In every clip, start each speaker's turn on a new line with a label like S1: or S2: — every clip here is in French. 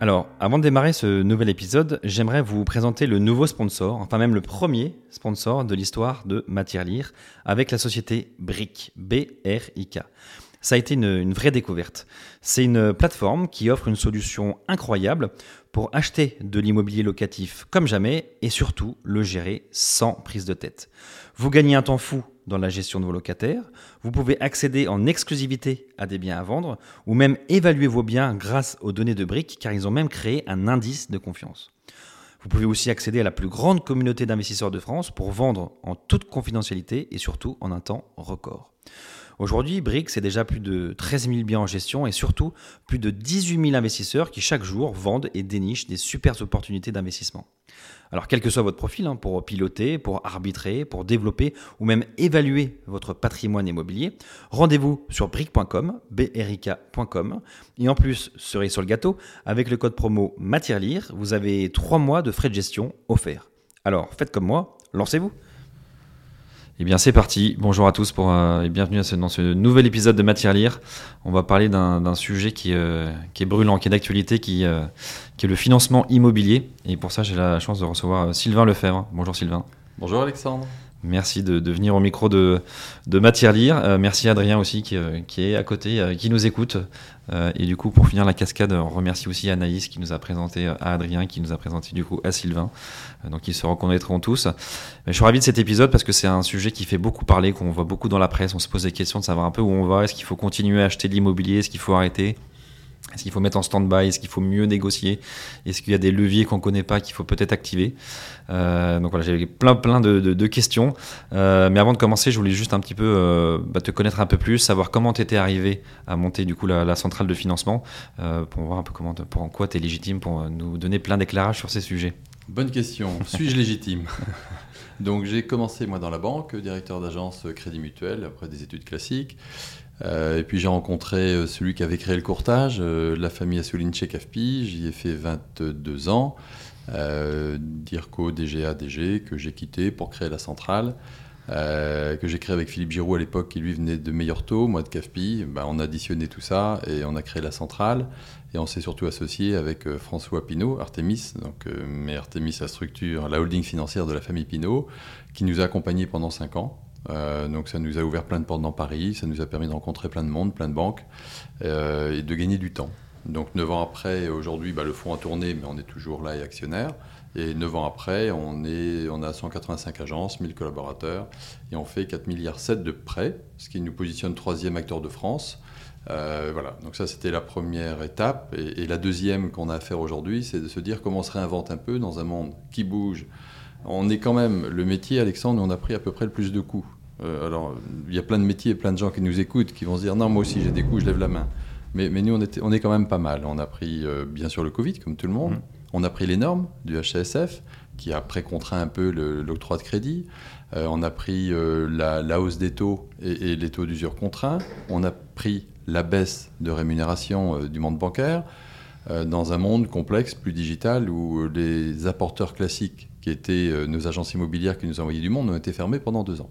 S1: Alors, avant de démarrer ce nouvel épisode, j'aimerais vous présenter le nouveau sponsor, enfin même le premier sponsor de l'histoire de Matière Lire, avec la société BRIC, B-R-I-K. Ça a été une, une vraie découverte. C'est une plateforme qui offre une solution incroyable pour acheter de l'immobilier locatif comme jamais et surtout le gérer sans prise de tête. Vous gagnez un temps fou dans la gestion de vos locataires, vous pouvez accéder en exclusivité à des biens à vendre ou même évaluer vos biens grâce aux données de briques car ils ont même créé un indice de confiance. Vous pouvez aussi accéder à la plus grande communauté d'investisseurs de France pour vendre en toute confidentialité et surtout en un temps record. Aujourd'hui, Brick, c'est déjà plus de 13 000 biens en gestion et surtout plus de 18 000 investisseurs qui chaque jour vendent et dénichent des super opportunités d'investissement. Alors, quel que soit votre profil, hein, pour piloter, pour arbitrer, pour développer ou même évaluer votre patrimoine immobilier, rendez-vous sur brick.com, brk.com. Et en plus, cerise sur le gâteau, avec le code promo MATIERLIRE, vous avez 3 mois de frais de gestion offerts. Alors, faites comme moi, lancez-vous eh bien, c'est parti. Bonjour à tous pour, euh, et bienvenue dans ce nouvel épisode de Matière Lire. On va parler d'un sujet qui, euh, qui, est brûlant, qui est d'actualité, qui, euh, qui, est le financement immobilier. Et pour ça, j'ai la chance de recevoir Sylvain Lefebvre. Bonjour Sylvain.
S2: Bonjour Alexandre.
S1: Merci de, venir au micro de, de Matière Lire. Euh, merci Adrien aussi qui, euh, qui, est à côté, euh, qui nous écoute. et du coup, pour finir la cascade, on remercie aussi Anaïs qui nous a présenté à Adrien, qui nous a présenté du coup à Sylvain. donc ils se reconnaîtront tous. Je suis ravi de cet épisode parce que c'est un sujet qui fait beaucoup parler, qu'on voit beaucoup dans la presse. On se pose des questions de savoir un peu où on va. Est-ce qu'il faut continuer à acheter de l'immobilier? Est-ce qu'il faut arrêter? Est-ce qu'il faut mettre en stand-by? Est-ce qu'il faut mieux négocier? Est-ce qu'il y a des leviers qu'on ne connaît pas qu'il faut peut-être activer? Euh, Donc voilà, j'ai plein plein de, questions. Euh, mais avant de commencer, je voulais juste un petit peu euh, bah, te connaître un peu plus, savoir comment tu étais arrivé à monter du coup la, centrale de financement, pour voir un peu comment, pour en quoi tu es légitime pour nous donner plein d'éclairages sur ces sujets.
S2: Bonne question. Suis-je légitime? Donc j'ai commencé moi dans la banque, directeur d'agence Crédit Mutuel, après des études classiques. Euh, et puis j'ai rencontré euh, celui qui avait créé le courtage, euh, la famille Assouline Cafpi. J'y ai fait 22 ans. DIRCO, DGA, DG, que j'ai quitté pour créer la centrale. Que j'ai créé avec Philippe Giroud à l'époque, qui lui venait de Meilleur Taux, moi de CAFPI. Ben, on a additionné tout ça et on a créé la centrale. Et on s'est surtout associé avec François Pinault, Artemis. Donc, mais Artemis, la structure, la holding financière de la famille Pinault, qui nous a accompagnés pendant 5 ans. Euh, donc ça nous a ouvert plein de portes dans Paris, ça nous a permis de rencontrer plein de monde, plein de banques euh, et de gagner du temps. Donc 9 ans après, aujourd'hui, bah, le fonds a tourné, mais on est toujours là et actionnaire. Et 9 ans après, on, est, on a 185 agences, 1000 collaborateurs, et on fait 4 milliards 7 de prêts, ce qui nous positionne troisième acteur de France. Euh, voilà, donc ça c'était la première étape. Et, et la deuxième qu'on a à faire aujourd'hui, c'est de se dire comment on se réinvente un peu dans un monde qui bouge. On est quand même, le métier, Alexandre, on a pris à peu près le plus de coups. Euh, alors, il y a plein de métiers, plein de gens qui nous écoutent, qui vont se dire non, moi aussi j'ai des coups, je lève la main. Mais, mais nous, on, était, on, est quand même pas mal. On a pris, euh, bien sûr, le Covid, comme tout le monde. Mmh. On a pris les normes du HCSF, qui a précontraint un peu l'octroi de crédit. Euh, on a pris la, la hausse des taux et, et les taux d'usure contraints. On a pris la baisse de rémunération du monde bancaire dans un monde complexe, plus digital, où les apporteurs classiques, qui étaient nos agences immobilières qui nous envoyaient du monde, ont été fermés pendant deux ans.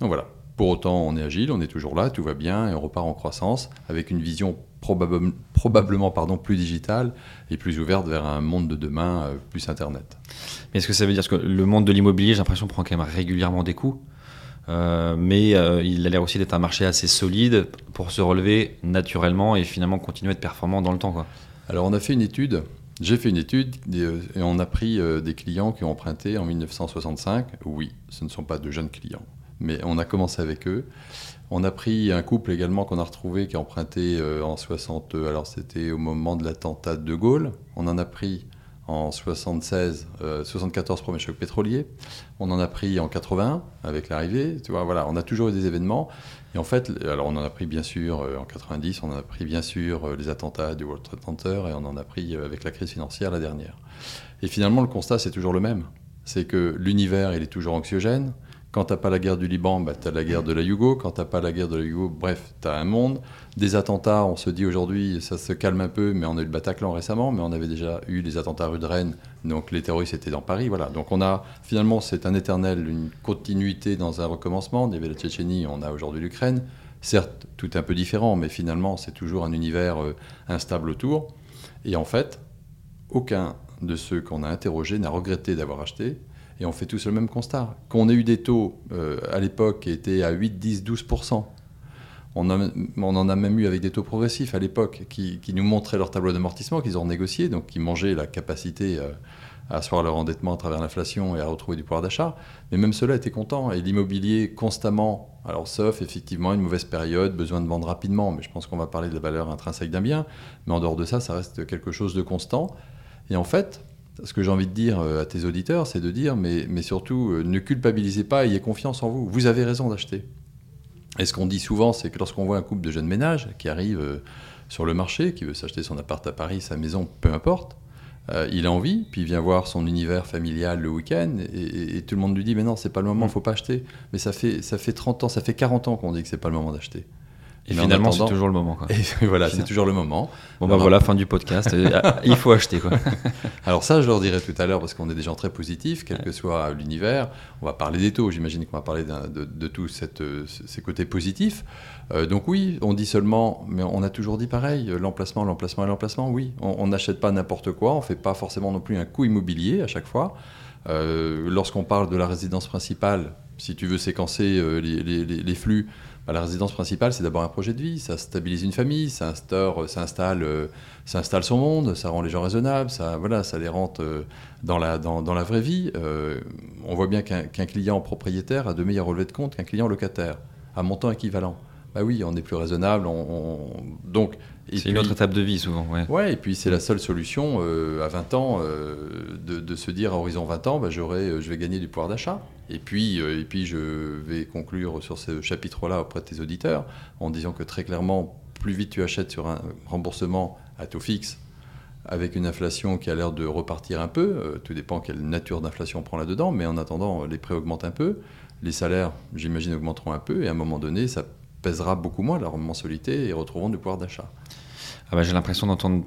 S2: Donc voilà. Pour autant, on est agile, on est toujours là, tout va bien et on repart en croissance avec une vision probable- probablement pardon, plus digitale et plus ouverte vers un monde de demain euh, plus Internet.
S1: Mais est-ce que ça veut dire que le monde de l'immobilier, j'ai l'impression, prend quand même régulièrement des coups Euh, mais euh, il a l'air aussi d'être un marché assez solide pour se relever naturellement et finalement continuer à être performant dans le temps. Quoi.
S2: Alors on a fait une étude, j'ai fait une étude et, on a pris des clients qui ont emprunté en 1965. Oui, ce ne sont pas de jeunes clients, mais on a commencé avec eux. On a pris un couple également qu'on a retrouvé qui a emprunté euh, en 60, euh, alors c'était au moment de l'attentat de Gaulle. On en a pris en 76, euh, 74 premier choc pétrolier. On en a pris en 80 avec l'arrivée. Tu vois, voilà, on a toujours eu des événements. Et en fait, alors on en a pris bien sûr euh, en 90, on en a pris bien sûr euh, les attentats du World Trade Center et on en a pris avec la crise financière la dernière. Et finalement, le constat c'est toujours le même. C'est que l'univers il est toujours anxiogène. Quand t'as pas la guerre du Liban, bah, t'as la guerre de la Yugo. Quand t'as pas la guerre de la Yugo, bref, t'as un monde. Des attentats, on se dit aujourd'hui, ça se calme un peu, mais on a eu le Bataclan récemment, mais on avait déjà eu les attentats rue de Rennes, donc les terroristes étaient dans Paris, voilà. Donc on a, finalement, c'est un éternel, une continuité dans un recommencement. Il y avait la Tchétchénie, on a aujourd'hui l'Ukraine. Certes, tout un peu différent, mais finalement, c'est toujours un univers euh, instable autour. Et en fait, aucun de ceux qu'on a interrogés n'a regretté d'avoir acheté. Et on fait tous le même constat. Qu'on ait eu des taux euh, à l'époque qui étaient à 8, 10, 12 on, on en a même eu avec des taux progressifs à l'époque qui, nous montraient leur tableau d'amortissement qu'ils ont négocié, donc qui mangeaient la capacité euh, à asseoir leur endettement à travers l'inflation et à retrouver du pouvoir d'achat. Mais même ceux-là étaient contents. Et l'immobilier, constamment, alors sauf effectivement une mauvaise période, besoin de vendre rapidement, mais je pense qu'on va parler de la valeur intrinsèque d'un bien. Mais en dehors de ça, ça reste quelque chose de constant. Et en fait, ce que j'ai envie de dire euh, à tes auditeurs, c'est de dire, mais, mais surtout, euh, ne culpabilisez pas, ayez confiance en vous. Vous avez raison d'acheter. Et ce qu'on dit souvent, c'est que lorsqu'on voit un couple de jeunes ménages qui arrive euh, sur le marché, qui veut s'acheter son appart à Paris, sa maison, peu importe, euh, il a envie, puis il vient voir son univers familial le week-end, et, et- et tout le monde lui dit, mais non, c'est pas le moment,
S1: Mm.
S2: faut pas acheter. Mais ça fait, ça fait 30 ans, ça fait 40 ans qu'on dit que c'est pas le moment d'acheter.
S1: Et
S2: Mais
S1: finalement, c'est toujours le moment. Quoi.
S2: Et voilà, c'est toujours le moment.
S1: Bon, bah
S2: Alors-
S1: voilà, fin du podcast. Ah, il faut acheter. Quoi.
S2: Alors ça, je leur dirai tout à l'heure, parce qu'on est des gens très positifs, quel que soit l'univers. On va parler des taux, j'imagine qu'on va parler de, de tous ces côtés positifs. Euh, donc oui, on dit seulement, mais on a toujours dit pareil, l'emplacement, l'emplacement et l'emplacement, oui. On n'achète pas n'importe quoi, on ne fait pas forcément non plus un coût immobilier à chaque fois. Euh, Lorsqu'on parle de la résidence principale, si tu veux séquencer euh, les, les- les- les flux, la résidence principale, c'est d'abord un projet de vie, ça stabilise une famille, ça, installe, euh, ça installe son monde, ça rend les gens raisonnables, ça, voilà, ça les rentre euh, dans, la, dans, la vraie vie. Euh, on voit bien qu'un client propriétaire a de meilleurs relevés de compte qu'un client locataire, à montant équivalent. Bah oui, on est plus raisonnable, on, on- donc...
S1: C'est une autre étape de vie, souvent. Ouais.
S2: Ouais, et puis c'est la seule solution euh, à 20 ans euh, de, de se dire à horizon 20 ans, bah, j'aurai, euh, je vais gagner du pouvoir d'achat. Et puis, euh, et puis je vais conclure sur ce chapitre-là auprès de tes auditeurs en disant que très clairement, plus vite tu achètes sur un remboursement à taux fixe, avec une inflation qui a l'air de repartir un peu, tout dépend quelle nature d'inflation on prend là-dedans, mais en attendant, les prix augmentent un peu, les salaires, j'imagine, augmenteront un peu, et à un moment donné, ça pèsera beaucoup moins la mensualité et retrouveront du pouvoir d'achat.
S1: Ah bah, J'ai l'impression d'entendre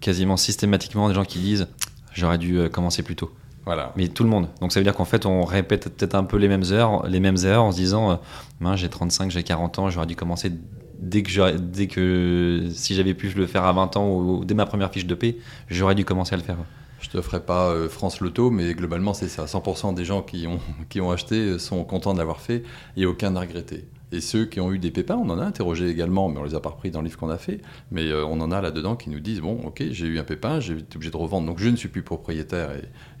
S1: quasiment systématiquement des gens qui disent j'aurais dû euh, commencer plus tôt.
S2: Voilà.
S1: Mais tout le monde. Donc ça veut dire qu'en fait, on répète peut-être un peu les mêmes heures, les mêmes erreurs en se disant euh, j'ai 35, j'ai 40 ans, j'aurais dû commencer dès que, dès que si j'avais pu le faire à 20 ans ou dès ma première fiche de paix, j'aurais dû commencer à le faire.
S2: Je te ferai pas euh, France Loto, mais globalement, c'est ça. 100% des gens qui ont, qui ont acheté sont contents de l'avoir fait et aucun n'a regretté. Et ceux qui ont eu des pépins, on en a interrogé également, mais on les a pas repris dans le livre qu'on a fait. Mais euh, on en a là-dedans qui nous disent bon, ok, j'ai eu un pépin, j'ai été obligé de revendre, donc je ne suis plus propriétaire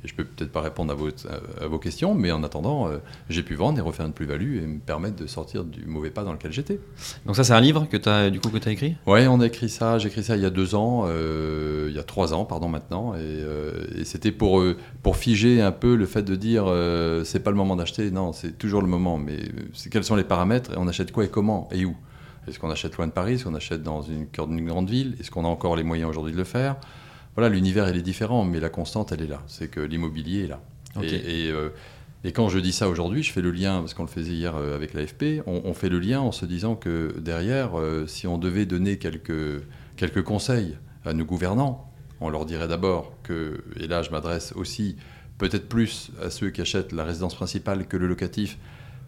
S2: et je peux peut-être pas répondre à vos, à, à vos questions, mais en attendant, euh, j'ai pu vendre et refaire une plus-value et me permettre de sortir du mauvais pas dans lequel j'étais.
S1: Donc ça, c'est un livre que tu as, du coup, que as écrit?
S2: Ouais, on a écrit ça. J'ai écrit ça il y a deux ans, euh, il y a trois ans, pardon, maintenant. Et, euh, et c'était pour, pour figer un peu le fait de dire c'est pas le moment d'acheter. Non, c'est toujours le moment. Mais quels sont les paramètres? Et on achète quoi et comment et où? Est-ce qu'on achète loin de Paris? Est-ce qu'on achète dans une cœur d'une grande ville? Est-ce qu'on a encore les moyens aujourd'hui de le faire? Voilà, l'univers il est différent, mais la constante elle est là. C'est que l'immobilier est là. Et, et, euh, et quand je dis ça aujourd'hui, je fais le lien, parce qu'on le faisait hier euh, avec l'AFP, on, on fait le lien en se disant que derrière, euh, si on devait donner quelques, quelques conseils à nos gouvernants, on leur dirait d'abord que, et là je m'adresse aussi peut-être plus à ceux qui achètent la résidence principale que le locatif,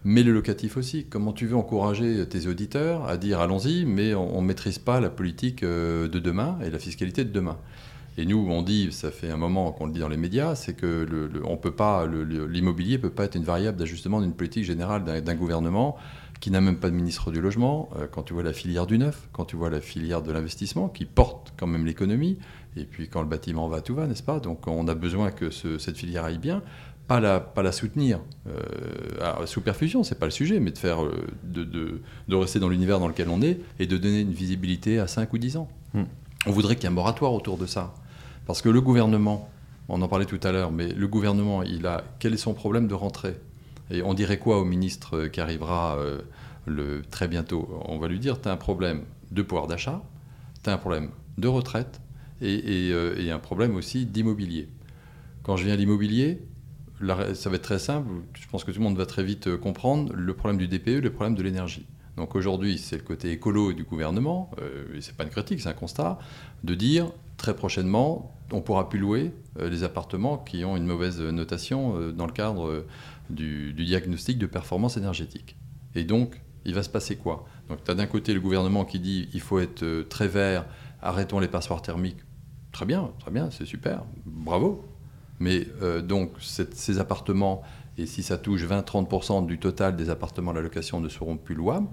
S2: mais le locatif aussi. Comment tu veux encourager tes auditeurs à dire allons-y, mais on ne maîtrise pas la politique de demain et la fiscalité de demain et nous, on dit, ça fait un moment qu'on le dit dans les médias, c'est que le, le, on peut pas, l'immobilier ne peut pas être une variable d'ajustement d'une politique générale d'un gouvernement qui n'a même pas de ministre du logement. Euh, quand tu vois la filière du neuf, quand tu vois la filière de l'investissement, qui porte quand même l'économie, et puis quand le bâtiment va, tout va, n'est-ce pas? Donc on a besoin que ce, cette filière aille bien, pas la, pas la soutenir. Euh, sous perfusion, c'est pas le sujet, mais de, faire, euh, de, de, de rester dans l'univers dans lequel on est et de donner une visibilité à 5 ou 10 ans. Hmm. On voudrait qu'il y ait un moratoire autour de ça. Parce que le gouvernement, on en parlait tout à l'heure, mais le gouvernement, il a quel est son problème de rentrée? Et on dirait quoi au ministre qui arrivera euh, très bientôt? On va lui dire, tu as un problème de pouvoir d'achat, tu as un problème de retraite et, et, euh, et un problème aussi d'immobilier. Quand je viens à l'immobilier, ça va être très simple, je pense que tout le monde va très vite euh, comprendre le problème du DPE, le problème de l'énergie. Donc aujourd'hui, c'est le côté écolo du gouvernement, et c'est pas une critique, c'est un constat, de dire très prochainement, on pourra plus louer euh, les appartements qui ont une mauvaise notation euh, dans le cadre euh, du, diagnostic de performance énergétique. Et donc, il va se passer quoi? Donc, tu as d'un côté le gouvernement qui dit il faut être très vert, arrêtons les passoires thermiques. Très bien, très bien, c'est super, bravo. Mais donc, ces appartements, et si ça touche 20-30% du total des appartements à la location, ne seront plus louables.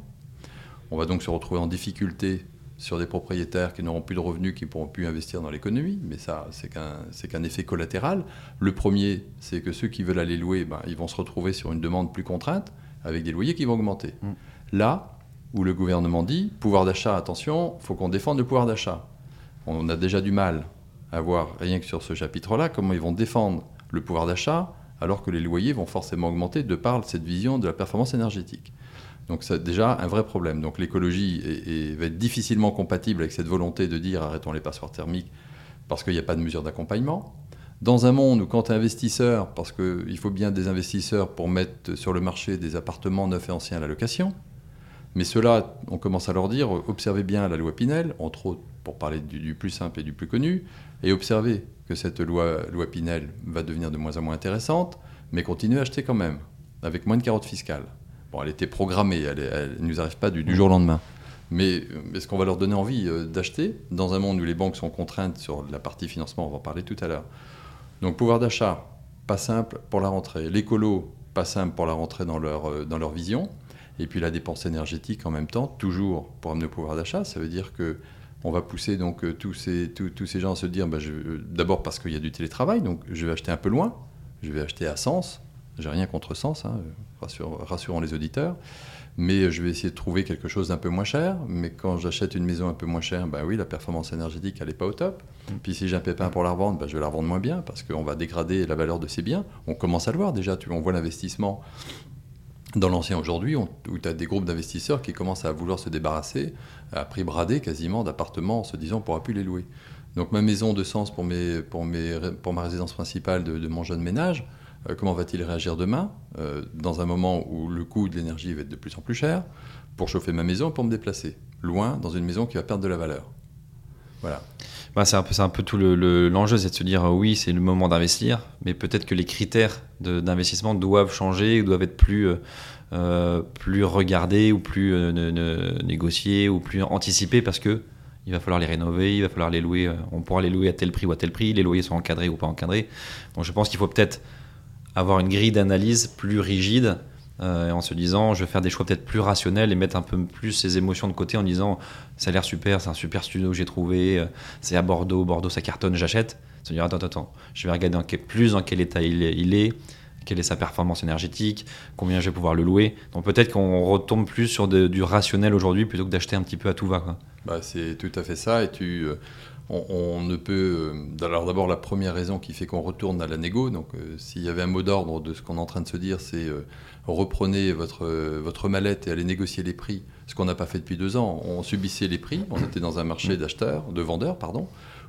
S2: On va donc se retrouver en difficulté sur des propriétaires qui n'auront plus de revenus, qui ne pourront plus investir dans l'économie, mais ça, c'est qu'un, effet collatéral. Le premier, c'est que ceux qui veulent aller louer, ben, ils vont se retrouver sur une demande plus contrainte, avec des loyers qui vont augmenter. Mmh. Là où le gouvernement dit, pouvoir d'achat, attention, il faut qu'on défende le pouvoir d'achat. On a déjà du mal à voir, rien que sur ce chapitre-là, comment ils vont défendre le pouvoir d'achat, alors que les loyers vont forcément augmenter de par cette vision de la performance énergétique. Donc c'est déjà un vrai problème. Donc l'écologie va être difficilement compatible avec cette volonté de dire arrêtons les passoires thermiques parce qu'il n'y a pas de mesure d'accompagnement. Dans un monde où quand tu es investisseur, parce qu'il faut bien des investisseurs pour mettre sur le marché des appartements neufs et anciens à la location, mais ceux-là, on commence à leur dire, observez bien la loi Pinel, entre autres pour parler du, du plus simple et du plus connu, et observez que cette loi, loi Pinel va devenir de moins en moins intéressante, mais continuez à acheter quand même, avec moins de carottes fiscales. Bon, elle était programmée, elle ne nous arrive pas du, jour au lendemain. Mais est-ce qu'on va leur donner envie euh, d'acheter dans un monde où les banques sont contraintes sur la partie financement On va en parler tout à l'heure. Donc pouvoir d'achat, pas simple pour la rentrée. L'écolo, pas simple pour la rentrée dans leur, euh, dans leur vision. Et puis la dépense énergétique en même temps, toujours pour amener au pouvoir d'achat. Ça veut dire que on va pousser donc euh, tous ces, tous, tous ces gens à se dire, bah, d'abord parce qu'il y a du télétravail, donc je vais acheter un peu loin, je vais acheter à Sens, j'ai rien contre Sens, hein, rassure, rassurons les auditeurs. Mais je vais essayer de trouver quelque chose d'un peu moins cher. Mais quand j'achète une maison un peu moins chère, ben oui, la performance énergétique, elle n'est pas au top. Mmh. Puis si j'ai un pépin pour la revendre, ben je vais la revendre moins bien parce qu'on va dégrader la valeur de ces biens. On commence à le voir déjà. Tu, on voit l'investissement dans l'ancien aujourd'hui, où tu as des groupes d'investisseurs qui commencent à vouloir se débarrasser à prix bradé quasiment d'appartements en se disant on ne pourra plus les louer. Donc ma maison de sens pour, mes, pour, mes, pour ma résidence principale de, de mon jeune ménage, comment va-t-il réagir demain, euh, dans un moment où le coût de l'énergie va être de plus en plus cher, pour chauffer ma maison, pour me déplacer, loin, dans une maison qui va perdre de la valeur. Voilà.
S1: Bah, c'est un peu, un peu tout l'enjeu, le, c'est de se dire euh, oui, c'est le moment d'investir, mais peut-être que les critères d'investissement doivent changer, doivent être plus, euh, plus regardés, ou plus euh, négociés, ou plus anticipés, parce que il va falloir les rénover, il va falloir les louer, on pourra les louer à tel prix ou à tel prix, les loyers sont encadrés ou pas encadrés. Donc je pense qu'il faut peut-être avoir une grille d'analyse plus rigide euh, en se disant je vais faire des choix peut-être plus rationnels et mettre un peu plus ses émotions de côté en disant ça a l'air super, c'est un super studio que j'ai trouvé, euh, c'est à Bordeaux, Bordeaux ça cartonne, j'achète. Se dire attends, attends, je vais regarder en quel, plus dans quel état il est, il est, quelle est sa performance énergétique, combien je vais pouvoir le louer. Donc peut-être qu'on retombe plus sur du rationnel aujourd'hui plutôt que d'acheter un petit peu à tout va. Quoi.
S2: Bah, c'est tout à fait ça et tu. Euh on, on, ne peut. Euh, alors d'abord, la première raison qui fait qu'on retourne à la négo, donc euh, s'il y avait un mot d'ordre de ce qu'on est en train de se dire, c'est euh, reprenez votre, euh, votre mallette et allez négocier les prix, ce qu'on n'a pas fait depuis deux ans. On subissait les prix, on était dans un marché d'acheteurs, de vendeurs, pardon,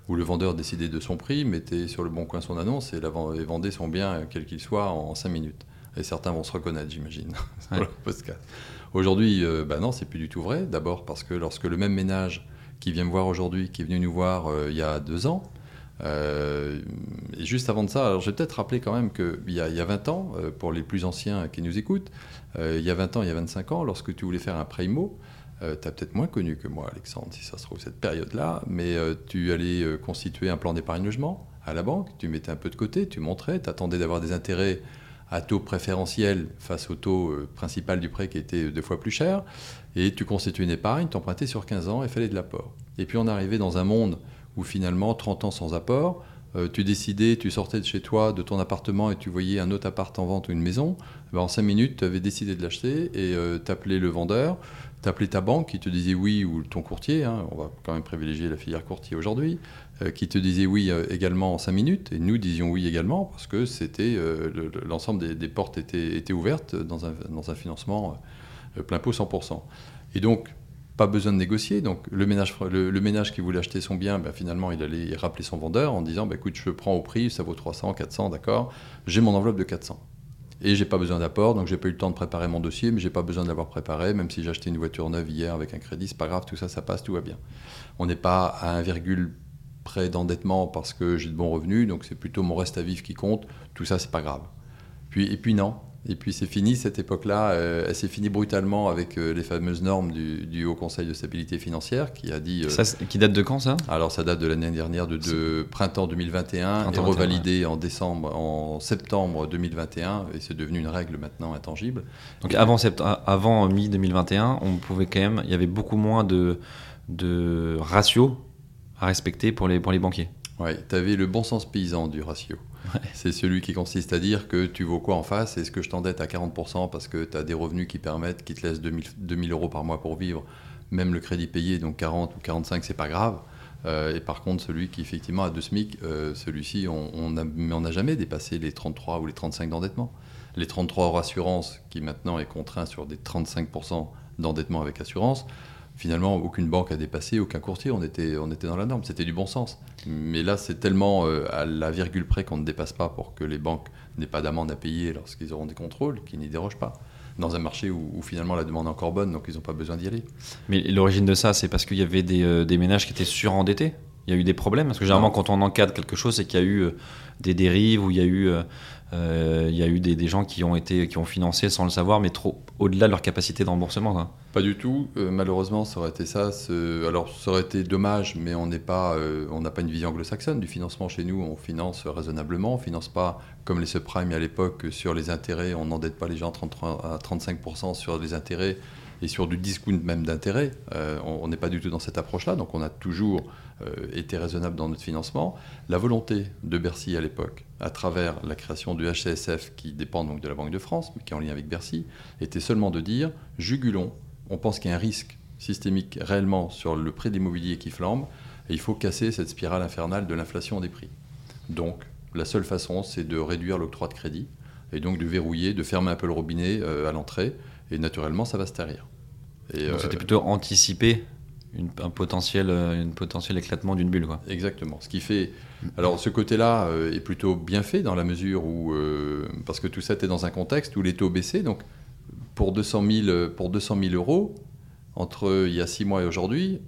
S2: où le vendeur décidait de son prix, mettait sur le bon coin son annonce et, la, et vendait son bien, quel qu'il soit, en 5 minutes. Et certains vont se reconnaître, j'imagine, sur. Aujourd'hui, bah non, c'est plus du tout vrai. D'abord parce que lorsque le même ménage qui vient me voir aujourd'hui, qui est venu nous voir euh, il y a deux ans, euh, et juste avant de ça, alors je vais peut-être rappeler quand même qu'il y, a, y a 20 ans, euh, pour les plus anciens qui nous écoutent, il y a 20 ans, il y a 25 ans, lorsque tu voulais faire un prêt IMO, tu as peut-être moins connu que moi, Alexandre, si ça se trouve, cette période-là, mais tu allais constituer un plan d'épargne logement à la banque, tu mettais un peu de côté, tu montrais, tu attendais d'avoir des intérêts à taux préférentiel face au taux principal du prêt qui était deux fois plus cher, et tu constituais une épargne, tu empruntais sur 15 ans et fallait de l'apport. Et puis on arrivait dans un monde où finalement, 30 ans sans apport, euh, tu décidais, tu sortais de chez toi, de ton appartement, et tu voyais un autre appart en vente ou une maison, ben, en 5 minutes, tu avais décidé de l'acheter et euh, t'appelais le vendeur, t'appelais ta banque qui te disait oui, ou ton courtier, hein, on va quand même privilégier la filière courtier aujourd'hui, euh, qui te disait oui également en 5 minutes, et nous disions oui également, parce que c'était l'ensemble des, portes étaient, étaient ouvertes dans un, dans un financement plein pot 100%. Et donc, pas besoin de négocier. Donc le ménage, le, ménage qui voulait acheter son bien, ben, finalement, il allait rappeler son vendeur en disant bah, écoute, je prends au prix, ça vaut 300, 400, d'accord, j'ai mon enveloppe de 400. Et j'ai pas besoin d'apport, donc j'ai pas eu le temps de préparer mon dossier, mais j'ai pas besoin de l'avoir préparé, même si j'ai acheté une voiture neuve hier avec un crédit, c'est pas grave, tout ça, ça passe, tout va bien. On n'est pas à un virgule près d'endettement parce que j'ai de bons revenus, donc c'est plutôt mon reste à vivre qui compte, tout ça, c'est pas grave. Puis, et puis non, et puis c'est fini, cette époque-là, euh, elle s'est finie brutalement avec euh, les fameuses normes du, Haut Conseil de stabilité financière qui a dit...
S1: Euh, ça, qui date de quand ça?
S2: Alors ça date de l'année dernière, de, printemps 2021, et revalidé en, décembre, en septembre 2021, et c'est devenu une règle maintenant intangible.
S1: Donc avant, avant mi-2021, on pouvait quand même, il y avait beaucoup moins de, de ratios à respecter pour les, pour les banquiers.
S2: Oui, tu avais le bon sens paysan du ratio. C'est celui qui consiste à dire que tu vaux quoi en face Est-ce que je t'endette à 40% parce que tu as des revenus qui permettent, qui te laissent 2000, 2000, euros par mois pour vivre, même le crédit payé, donc 40 ou 45, c'est pas grave. Euh, et par contre, celui qui effectivement a deux SMIC, euh, celui-ci, on n'a jamais dépassé les 33 ou les 35 d'endettement. Les 33 hors assurance, qui maintenant est contraint sur des 35% d'endettement avec assurance, finalement, aucune banque a dépassé, aucun courtier, on était, on était dans la norme, c'était du bon sens. Mais là, c'est tellement euh, à la virgule près qu'on ne dépasse pas pour que les banques n'aient pas d'amende à payer lorsqu'ils auront des contrôles, qu'ils n'y dérogent pas. Dans un marché où, finalement la demande est encore bonne, donc ils n'ont pas besoin d'y aller.
S1: Mais l'origine de ça, c'est parce qu'il y avait des, euh, des, ménages qui étaient surendettés Il y a eu des problèmes Parce que généralement, quand on encadre quelque chose, c'est qu'il y a eu euh, des dérives ou il y a eu il y a eu des, gens qui ont, été, qui ont financé sans le savoir, mais trop au-delà de leur capacité de remboursement.
S2: Pas du tout. Euh, malheureusement, ça aurait été ça. Alors, ça aurait été dommage, mais on pas, euh, n'a pas une vision anglo-saxonne du financement chez nous. On finance raisonnablement. On finance pas comme les subprimes à l'époque sur les intérêts. On n'endette pas les gens à 35% sur les intérêts et sur du discount même d'intérêt. on n'est pas du tout dans cette approche-là. Donc, on a toujours euh, était raisonnable dans notre financement. La volonté de Bercy à l'époque, à travers la création du HCSF, qui dépend donc de la Banque de France, mais qui est en lien avec Bercy, était seulement de dire jugulons, on pense qu'il y a un risque systémique réellement sur le prix de l'immobilier qui flambe, et il faut casser cette spirale infernale de l'inflation des prix. Donc, la seule façon, c'est de réduire l'octroi de crédit, et donc de verrouiller, de fermer un peu le robinet euh, à l'entrée, et naturellement, ça va se tarir.
S1: Et, donc, c'était euh, plutôt anticipé une, un potentiel, euh, une potentiel éclatement d'une bulle. Quoi.
S2: Exactement. Ce qui fait. Alors, ce côté-là euh, est plutôt bien fait dans la mesure où. Euh, parce que tout ça était dans un contexte où les taux baissaient. Donc, pour 200 000, pour 200 000 euros, entre il y a 6 mois et aujourd'hui,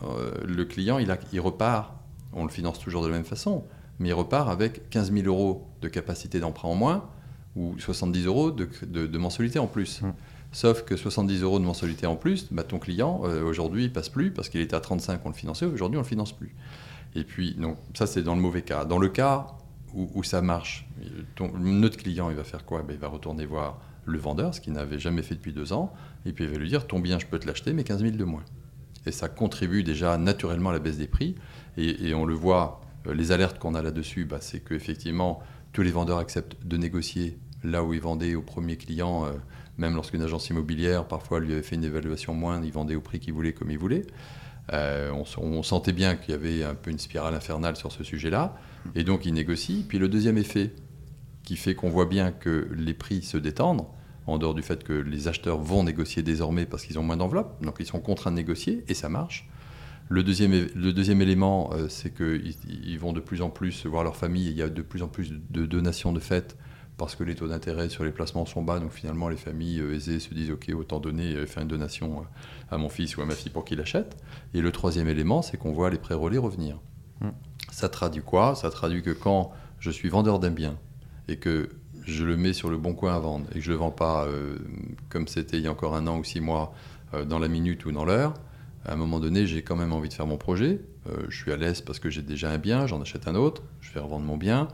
S2: le client, il, a, il repart. On le finance toujours de la même façon, mais il repart avec 15 000 euros de capacité d'emprunt en moins ou 70 euros de, de, mensualité en plus. Mmh. Sauf que 70 euros de mensualité en plus, bah, ton client, euh, aujourd'hui, il passe plus parce qu'il était à 35, on le finançait, aujourd'hui, on le finance plus. Et puis, donc, ça, c'est dans le mauvais cas. Dans le cas où, ça marche, notre client, il va faire quoi? Ben, Il va retourner voir le vendeur, ce qu'il n'avait jamais fait depuis deux ans, et puis il va lui dire, ton bien, je peux te l'acheter, mais 15 000 de moins. Et ça contribue déjà naturellement à la baisse des prix. Et, on le voit, euh, les alertes qu'on a là-dessus, bah, c'est qu'effectivement, tous les vendeurs acceptent de négocier là où ils vendaient au premier client. Euh, même lorsqu'une agence immobilière, parfois, lui avait fait une évaluation moindre, il vendait au prix qu'il voulait, comme il voulait. Euh, on, sentait bien qu'il y avait un peu une spirale infernale sur ce sujet-là. Et donc, il négocie. Puis le deuxième effet qui fait qu'on voit bien que les prix se détendent, en dehors du fait que les acheteurs vont négocier désormais parce qu'ils ont moins d'enveloppe, donc ils sont contraints de négocier, et ça marche. Le deuxième, élément, euh, c'est qu'ils ils vont de plus en plus voir leur famille. Il y a de plus en plus de donations de fait parce que les taux d'intérêt sur les placements sont bas. Donc finalement, les familles euh, aisées se disent OK, autant donner, euh, faire une donation euh, à mon fils ou à ma fille pour qu'il achète. Et le troisième élément, c'est qu'on voit les prêts relais revenir.
S1: Mm.
S2: Ça traduit quoi? Ça traduit que quand je suis vendeur d'un bien et que je le mets sur le bon coin à vendre et que je ne le vends pas euh, comme c'était il y a encore un an ou six mois euh, dans la minute ou dans l'heure, à un moment donné, j'ai quand même envie de faire mon projet. Euh, je suis à l'aise parce que j'ai déjà un bien, j'en achète un autre, je vais revendre mon bien.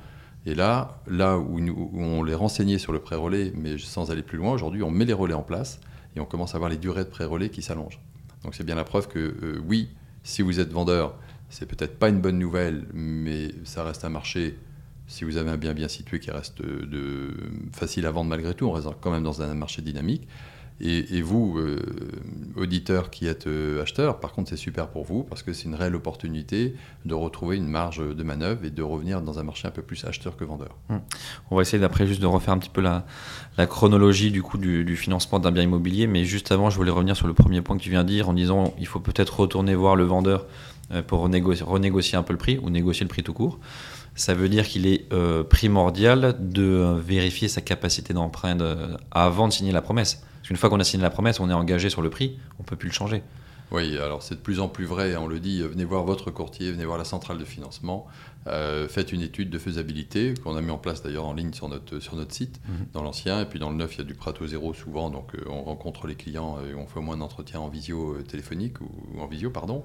S2: Et là, là où, on les renseignait sur le pré-relais, mais sans aller plus loin, aujourd'hui, on met les relais en place et on commence à voir les durées de pré-relais qui s'allongent. Donc c'est bien la preuve que euh, oui, si vous êtes vendeur, c'est peut-être pas une bonne nouvelle, mais ça reste un marché. Si vous avez un bien bien situé qui reste de- facile à vendre malgré tout, on reste quand même dans un marché dynamique. Et, vous, euh, auditeurs qui êtes euh, acheteurs, par contre, c'est super pour vous parce que c'est une réelle opportunité de retrouver une marge de manœuvre et de revenir dans un marché un peu plus acheteur que vendeur.
S1: On va essayer d'après juste de refaire un petit peu la, chronologie du coup du, financement d'un bien immobilier, mais juste avant, je voulais revenir sur le premier point que tu viens de dire en disant il faut peut-être retourner voir le vendeur euh, pour renégocier, un peu le prix ou négocier le prix tout court. Ça veut dire qu'il est euh, primordial de vérifier sa capacité d'emprunt avant de signer la promesse. Parce qu'une fois qu'on a signé la promesse, on est engagé sur le prix, on peut plus le changer.
S2: Oui, alors c'est de plus en plus vrai, on le dit, euh, venez voir votre courtier, venez voir la centrale de financement, euh, faites une étude de faisabilité qu'on a mis en place d'ailleurs en ligne sur notre, sur notre site,
S1: Mhm.
S2: dans l'ancien, et puis dans le neuf, il y a du Prato Zéro souvent, donc euh, on rencontre les clients et on fait au moins un entretien en visio euh, téléphonique, ou, ou en visio, pardon,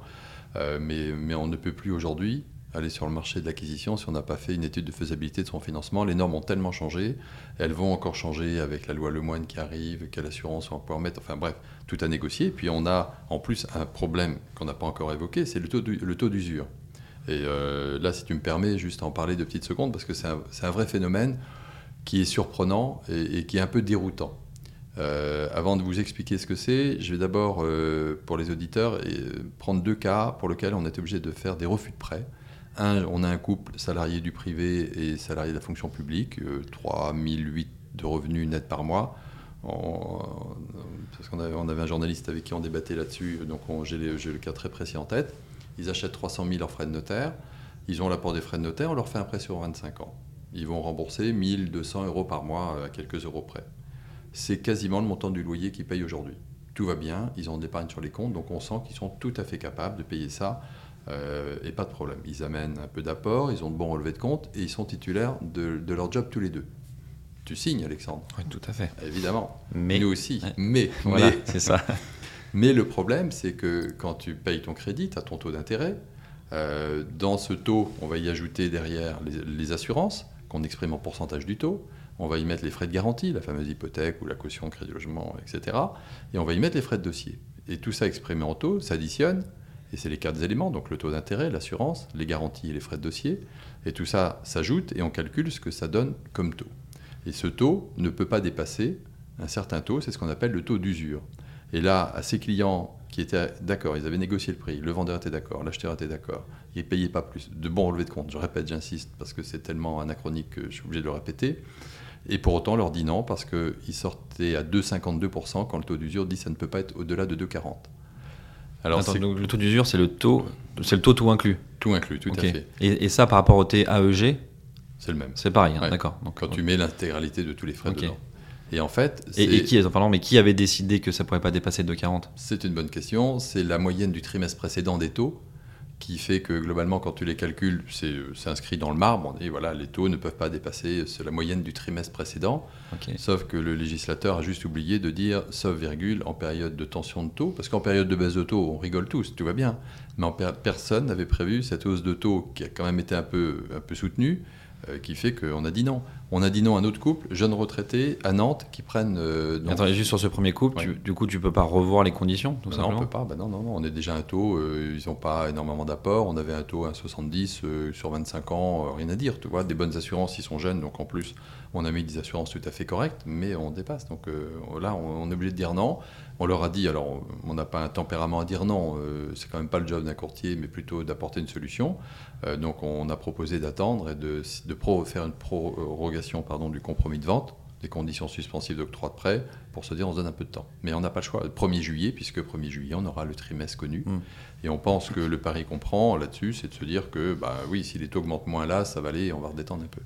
S2: Euh, mais, mais on ne peut plus aujourd'hui aller sur le marché de l'acquisition si on n'a pas fait une étude de faisabilité de son financement. Les normes ont tellement changé, elles vont encore changer avec la loi Lemoine qui arrive, quelle assurance on va pouvoir mettre, enfin bref, tout à négocier. Puis on a en plus un problème qu'on n'a pas encore évoqué, c'est le taux d'usure. Et euh, là, si tu me permets, juste en parler de petites secondes, parce que c'est un, un vrai phénomène qui est surprenant et, qui est un peu déroutant. Euh, avant de vous expliquer ce que c'est, je vais d'abord, euh, pour les auditeurs, prendre deux cas pour lesquels on est obligé de faire des refus de prêt. On a un couple salarié du privé et salarié de la fonction publique, euh, 3 008 de revenus nets par mois. On- parce qu'on avait, on avait un journaliste avec qui on débattait là-dessus, donc on- j'ai le cas très précis en tête. Ils achètent 300 000 hors frais de notaire, ils ont l'apport des frais de notaire, on leur fait un prêt sur 25 ans. Ils vont rembourser 1200 euros par mois à quelques euros près. C'est quasiment le montant du loyer qu'ils payent aujourd'hui. Tout va bien, ils ont de l'épargne sur les comptes, donc on sent qu'ils sont tout à fait capables de payer ça euh, et pas de problème. Ils amènent un peu d'apport, ils ont de bons relevés de compte et ils sont titulaires de, de leur job tous les deux. Tu signes, Alexandre
S1: Oui, tout à fait.
S2: Évidemment.
S1: Mais
S2: Nous aussi.
S1: Ouais.
S2: Mais,
S1: voilà,
S2: mais,
S1: c'est ça.
S2: mais le problème, c'est que quand tu payes ton crédit, tu as ton taux d'intérêt. Euh, dans ce taux, on va y ajouter derrière les, les assurances, qu'on exprime en pourcentage du taux. On va y mettre les frais de garantie, la fameuse hypothèque ou la caution crédit logement, etc. Et on va y mettre les frais de dossier. Et tout ça exprimé en taux s'additionne, et c'est les quatre éléments, donc le taux d'intérêt, l'assurance, les garanties et les frais de dossier. Et tout ça s'ajoute et on calcule ce que ça donne comme taux. Et ce taux ne peut pas dépasser un certain taux, c'est ce qu'on appelle le taux d'usure. Et là, à ces clients qui étaient d'accord, ils avaient négocié le prix, le vendeur était d'accord, l'acheteur était d'accord, ils ne payaient pas plus, de bons relevés de compte, je répète, j'insiste, parce que c'est tellement anachronique que je suis obligé de le répéter. Et pour autant, leur dit non, parce qu'ils sortaient à 2,52% quand le taux d'usure dit que ça ne peut pas être au-delà de 2,40. Alors,
S1: Attends, donc le taux d'usure, c'est le taux, c'est le taux tout inclus.
S2: tout inclus, tout à fait.
S1: Et, et ça, par rapport au TAEG,
S2: C'est le même.
S1: c'est pareil, hein,
S2: Ouais.
S1: d'accord. Donc,
S2: Quand tu mets l'intégralité de tous les frais dedans. Et en fait,
S1: et, et qui, pardon, mais qui avait décidé que ça pourrait pas dépasser 2,40
S2: C'est une bonne question. C'est la moyenne du trimestre précédent des taux qui fait que globalement, quand tu les calcules, c'est c'est inscrit dans le marbre. Et voilà, les taux ne peuvent pas dépasser, c'est la moyenne du trimestre précédent. Sauf que le législateur a juste oublié de dire, sauf virgule, en période de tension de taux. Parce qu'en période de baisse de taux, on rigole tous, tout va bien. Mais en per- personne n'avait prévu cette hausse de taux qui a quand même été un peu, un peu soutenue, euh, qui fait qu'on a dit non. On a dit non à un autre couple, jeunes retraités à Nantes, qui prennent. euh, donc-
S1: Attends, juste sur ce premier couple,
S2: Ouais.
S1: tu- du coup, tu peux pas revoir les conditions, tout
S2: non, on peut pas. Bah non, non, non, on est déjà à un taux. euh, ils n'ont pas énormément d'apport. On avait un taux à 70 euh, sur 25 ans, euh, rien à dire. Tu vois, des bonnes assurances, ils sont jeunes, donc en plus, on a mis des assurances tout à fait correctes, mais on dépasse. Donc euh, là, on, on est obligé de dire non. On leur a dit, alors, on n'a pas un tempérament à dire non. euh, c'est quand même pas le job d'un courtier, mais plutôt d'apporter une solution. Euh, donc, on a proposé d'attendre et de, de pro- faire une prorogation pardon, du compromis de vente des conditions suspensives d'octroi de prêt pour se dire on se donne un peu de temps. Mais on n'a pas le choix. Le 1er juillet, puisque 1er juillet, on aura le trimestre connu.
S1: Mm.
S2: Et on pense que le pari qu'on prend là-dessus, c'est de se dire que, bah oui, si les taux augmentent moins là, ça va aller et on va redétendre un peu.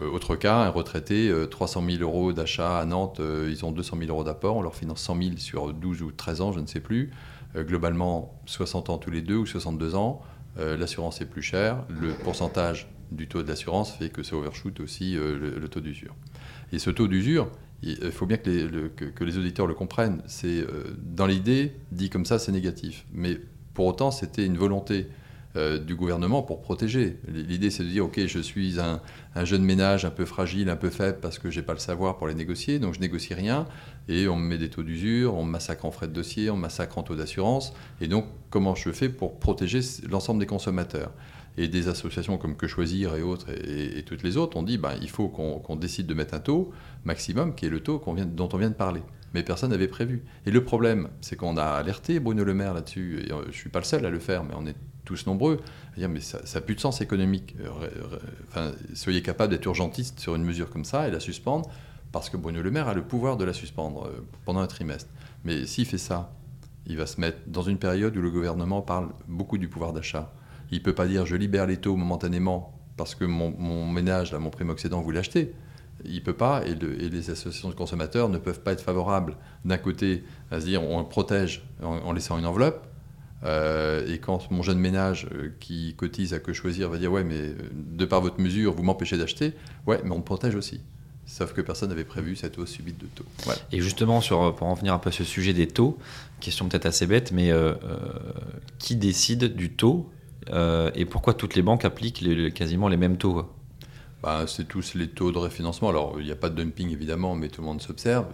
S2: Euh, autre cas, un retraité, euh, 300 000 euros d'achat à Nantes, euh, ils ont 200 000 euros d'apport, on leur finance 100 000 sur 12 ou 13 ans, je ne sais plus. Euh, globalement, 60 ans tous les deux ou 62 ans, euh, l'assurance est plus chère. Le pourcentage du taux de l'assurance fait que ça overshoot aussi euh, le, taux d'usure. Et ce taux d'usure, il faut bien que les, auditeurs le comprennent. C'est euh, dans l'idée, dit comme ça, c'est négatif. Mais pour autant, c'était une volonté euh, du gouvernement pour protéger. L'idée, c'est de dire, OK, je suis un, un jeune ménage un peu fragile, un peu faible parce que j'ai pas le savoir pour les négocier, donc je négocie rien, et on me met des taux d'usure, on me massacre en frais de dossier, on me massacre en taux d'assurance, et donc comment je fais pour protéger l'ensemble des consommateurs? Et des associations comme Que Choisir et autres, et, toutes les autres, ont dit ben, il faut qu'on décide de mettre un taux maximum qui est le taux dont on vient de parler. Mais personne n'avait prévu. Et le problème, c'est qu'on a alerté Bruno Le Maire là-dessus, et euh, je ne suis pas le seul à le faire, mais on est tous nombreux, dire mais ça n'a plus de sens économique. Euh, soyez capable d'être urgentiste sur une mesure comme ça et la suspendre, parce que Bruno Le Maire a le pouvoir de la suspendre euh, pendant un trimestre. Mais s'il fait ça, il va se mettre dans une période où le gouvernement parle beaucoup du pouvoir d'achat. Il ne peut pas dire je libère les taux momentanément parce que mon, ménage, mon primo-accédant, vous l'achetez. Il ne peut pas, et, le- et les associations de consommateurs ne peuvent pas être favorables d'un côté à se dire on le protège en laissant une enveloppe, euh, et quand mon jeune ménage euh, qui cotise à que choisir va dire ouais mais euh, de par votre mesure vous m'empêchez d'acheter, ouais mais on me protège aussi. Sauf que personne n'avait prévu cette hausse subite de taux.
S1: Et justement, sur, pour en venir un peu à ce sujet des taux, question peut-être assez bête, mais qui décide du taux et pourquoi toutes les banques appliquent quasiment les mêmes taux
S2: Bah, c'est tous les taux de réfinancement. Alors, il n'y a pas de dumping évidemment, mais tout le monde s'observe.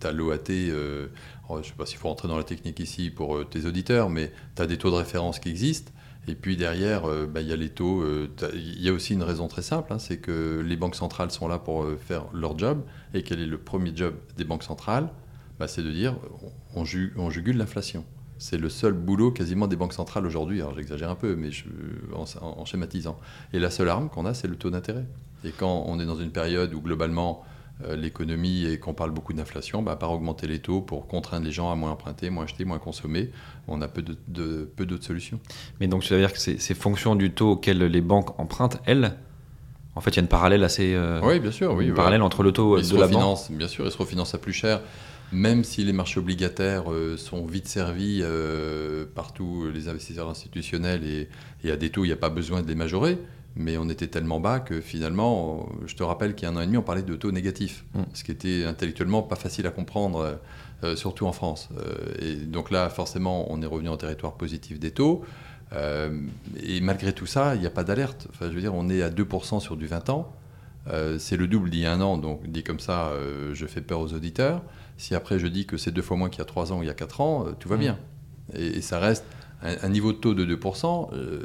S2: tu as l'OAT, euh, je ne sais pas s'il faut rentrer dans la technique ici pour euh, tes auditeurs, mais tu as des taux de référence qui existent. Et puis derrière, euh, bah, il y a les taux. euh, Il y a aussi une raison très simple hein, c'est que les banques centrales sont là pour euh, faire leur job. Et quel est le premier job des banques centrales? Bah, C'est de dire on, ju- on jugule l'inflation. C'est le seul boulot quasiment des banques centrales aujourd'hui. Alors j'exagère un peu, mais en schématisant. Et la seule arme qu'on a, c'est le taux d'intérêt. Et quand on est dans une période où globalement euh, l'économie et qu'on parle beaucoup d'inflation, bah, à part augmenter les taux pour contraindre les gens à moins emprunter, moins acheter, moins consommer, on a peu de- de- peu d'autres solutions.
S1: Mais donc, ça veut dire que c'est c'est fonction du taux auquel les banques empruntent, elles? En fait, il y a une parallèle assez. euh,
S2: oui, bien sûr, oui.
S1: une parallèle entre le taux
S2: se
S1: de la banque.
S2: bien sûr, ils se refinancent à plus cher, même si les marchés obligataires euh, sont vite servis euh, par tous les investisseurs institutionnels et, et à des taux, il n'y a pas besoin de les majorer. Mais on était tellement bas que finalement, je te rappelle qu'il y a un an et demi, on parlait de taux négatifs,
S1: Mm.
S2: ce qui était intellectuellement pas facile à comprendre, euh, surtout en France. Euh, et donc là, forcément, on est revenu en territoire positif des taux. Euh, et malgré tout ça, il n'y a pas d'alerte. Enfin, je veux dire, on est à 2% sur du 20 ans. Euh, c'est le double d'il y a un an, donc dit comme ça, euh, je fais peur aux auditeurs. Si après je dis que c'est deux fois moins qu'il y a 3 ans ou il y a 4 ans, euh, tout va
S1: Mm.
S2: bien. Et, et ça reste un, un niveau de taux de 2%. euh,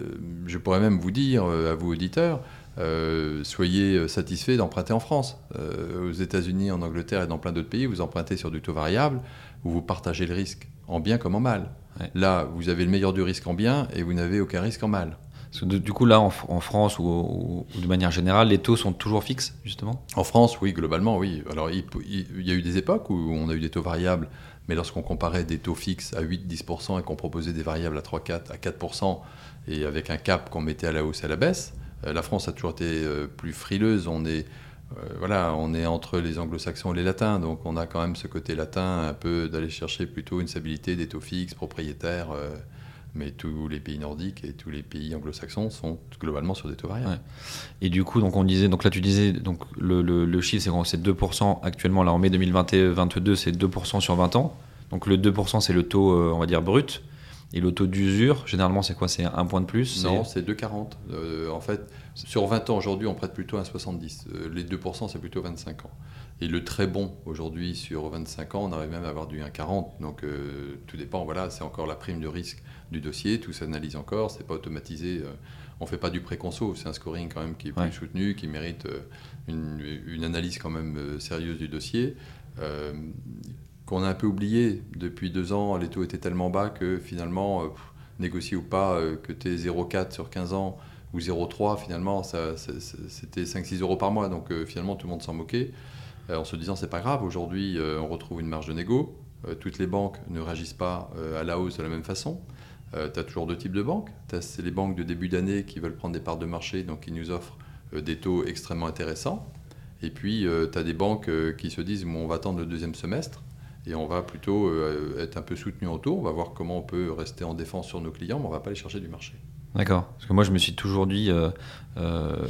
S2: je pourrais même vous dire, euh, à vous auditeurs, euh, soyez satisfaits d'emprunter en France. Euh, aux États-Unis, en Angleterre et dans plein d'autres pays, vous empruntez sur du taux variable, où vous partagez le risque, en bien comme en mal.
S1: Ouais.
S2: Là, vous avez le meilleur du risque en bien et vous n'avez aucun risque en mal.
S1: Parce que de- du coup, là, en, Fr- en France ou, ou- ou de manière générale, les taux sont toujours fixes, justement?
S2: En France, oui, globalement, oui. Alors, il, il- il y a eu des époques où on a eu des taux variables, mais lorsqu'on comparait des taux fixes à 8-10% et qu'on proposait des variables à 3-4, à 4%, et avec un cap qu'on mettait à la hausse et à la baisse, euh, la France a toujours été euh, plus frileuse. On est, euh, voilà, on est entre les anglo-saxons et les latins, donc on a quand même ce côté latin un peu d'aller chercher plutôt une stabilité des taux fixes, propriétaires. Mais tous les pays nordiques et tous les pays anglo-saxons sont globalement sur des taux variables.
S1: Ouais. Et du coup, donc on disait, donc là tu disais, donc le, le- le chiffre c'est c'est 2% actuellement, là en mai 2022, c'est 2% sur 20 ans. Donc le 2% c'est le taux, euh, on va dire, brut. Et le taux d'usure, généralement c'est quoi? C'est un point de plus?
S2: Non,
S1: c'est-
S2: c'est 2,40. Euh, en fait, sur 20 ans aujourd'hui, on prête plutôt à 70. Euh, les 2%, c'est plutôt 25 ans. Et le très bon aujourd'hui, sur 25 ans, on arrive même à avoir du 1,40. Donc euh, tout dépend, voilà, c'est encore la prime de risque du dossier, tout s'analyse encore, c'est pas automatisé. euh, on fait pas du préconso, c'est un scoring quand même qui est plus
S1: Ouais.
S2: soutenu, qui mérite euh, une, une analyse quand même euh, sérieuse du dossier. Euh, qu'on a un peu oublié depuis deux ans, les taux étaient tellement bas que finalement, pff, négocier ou pas, que tu es 0,4 sur 15 ans ou 0,3, finalement, ça, ça- ça- c'était 5-6 euros par mois. Donc euh, finalement, tout le monde s'en moquait. euh, en se disant c'est pas grave, aujourd'hui euh, on retrouve une marge de négo, toutes les banques ne réagissent pas à la hausse de la même façon. Tu as toujours deux types de banques. Tu les banques de début d'année qui veulent prendre des parts de marché, donc qui nous offrent euh, des taux extrêmement intéressants. Et puis tu as des banques euh, qui se disent bon, on va attendre le deuxième semestre et on va plutôt euh, être un peu soutenu en taux. On va voir comment on peut rester en défense sur nos clients, mais on va pas aller chercher du marché.
S1: D'accord. Parce que moi, je me suis toujours dit, euh, euh,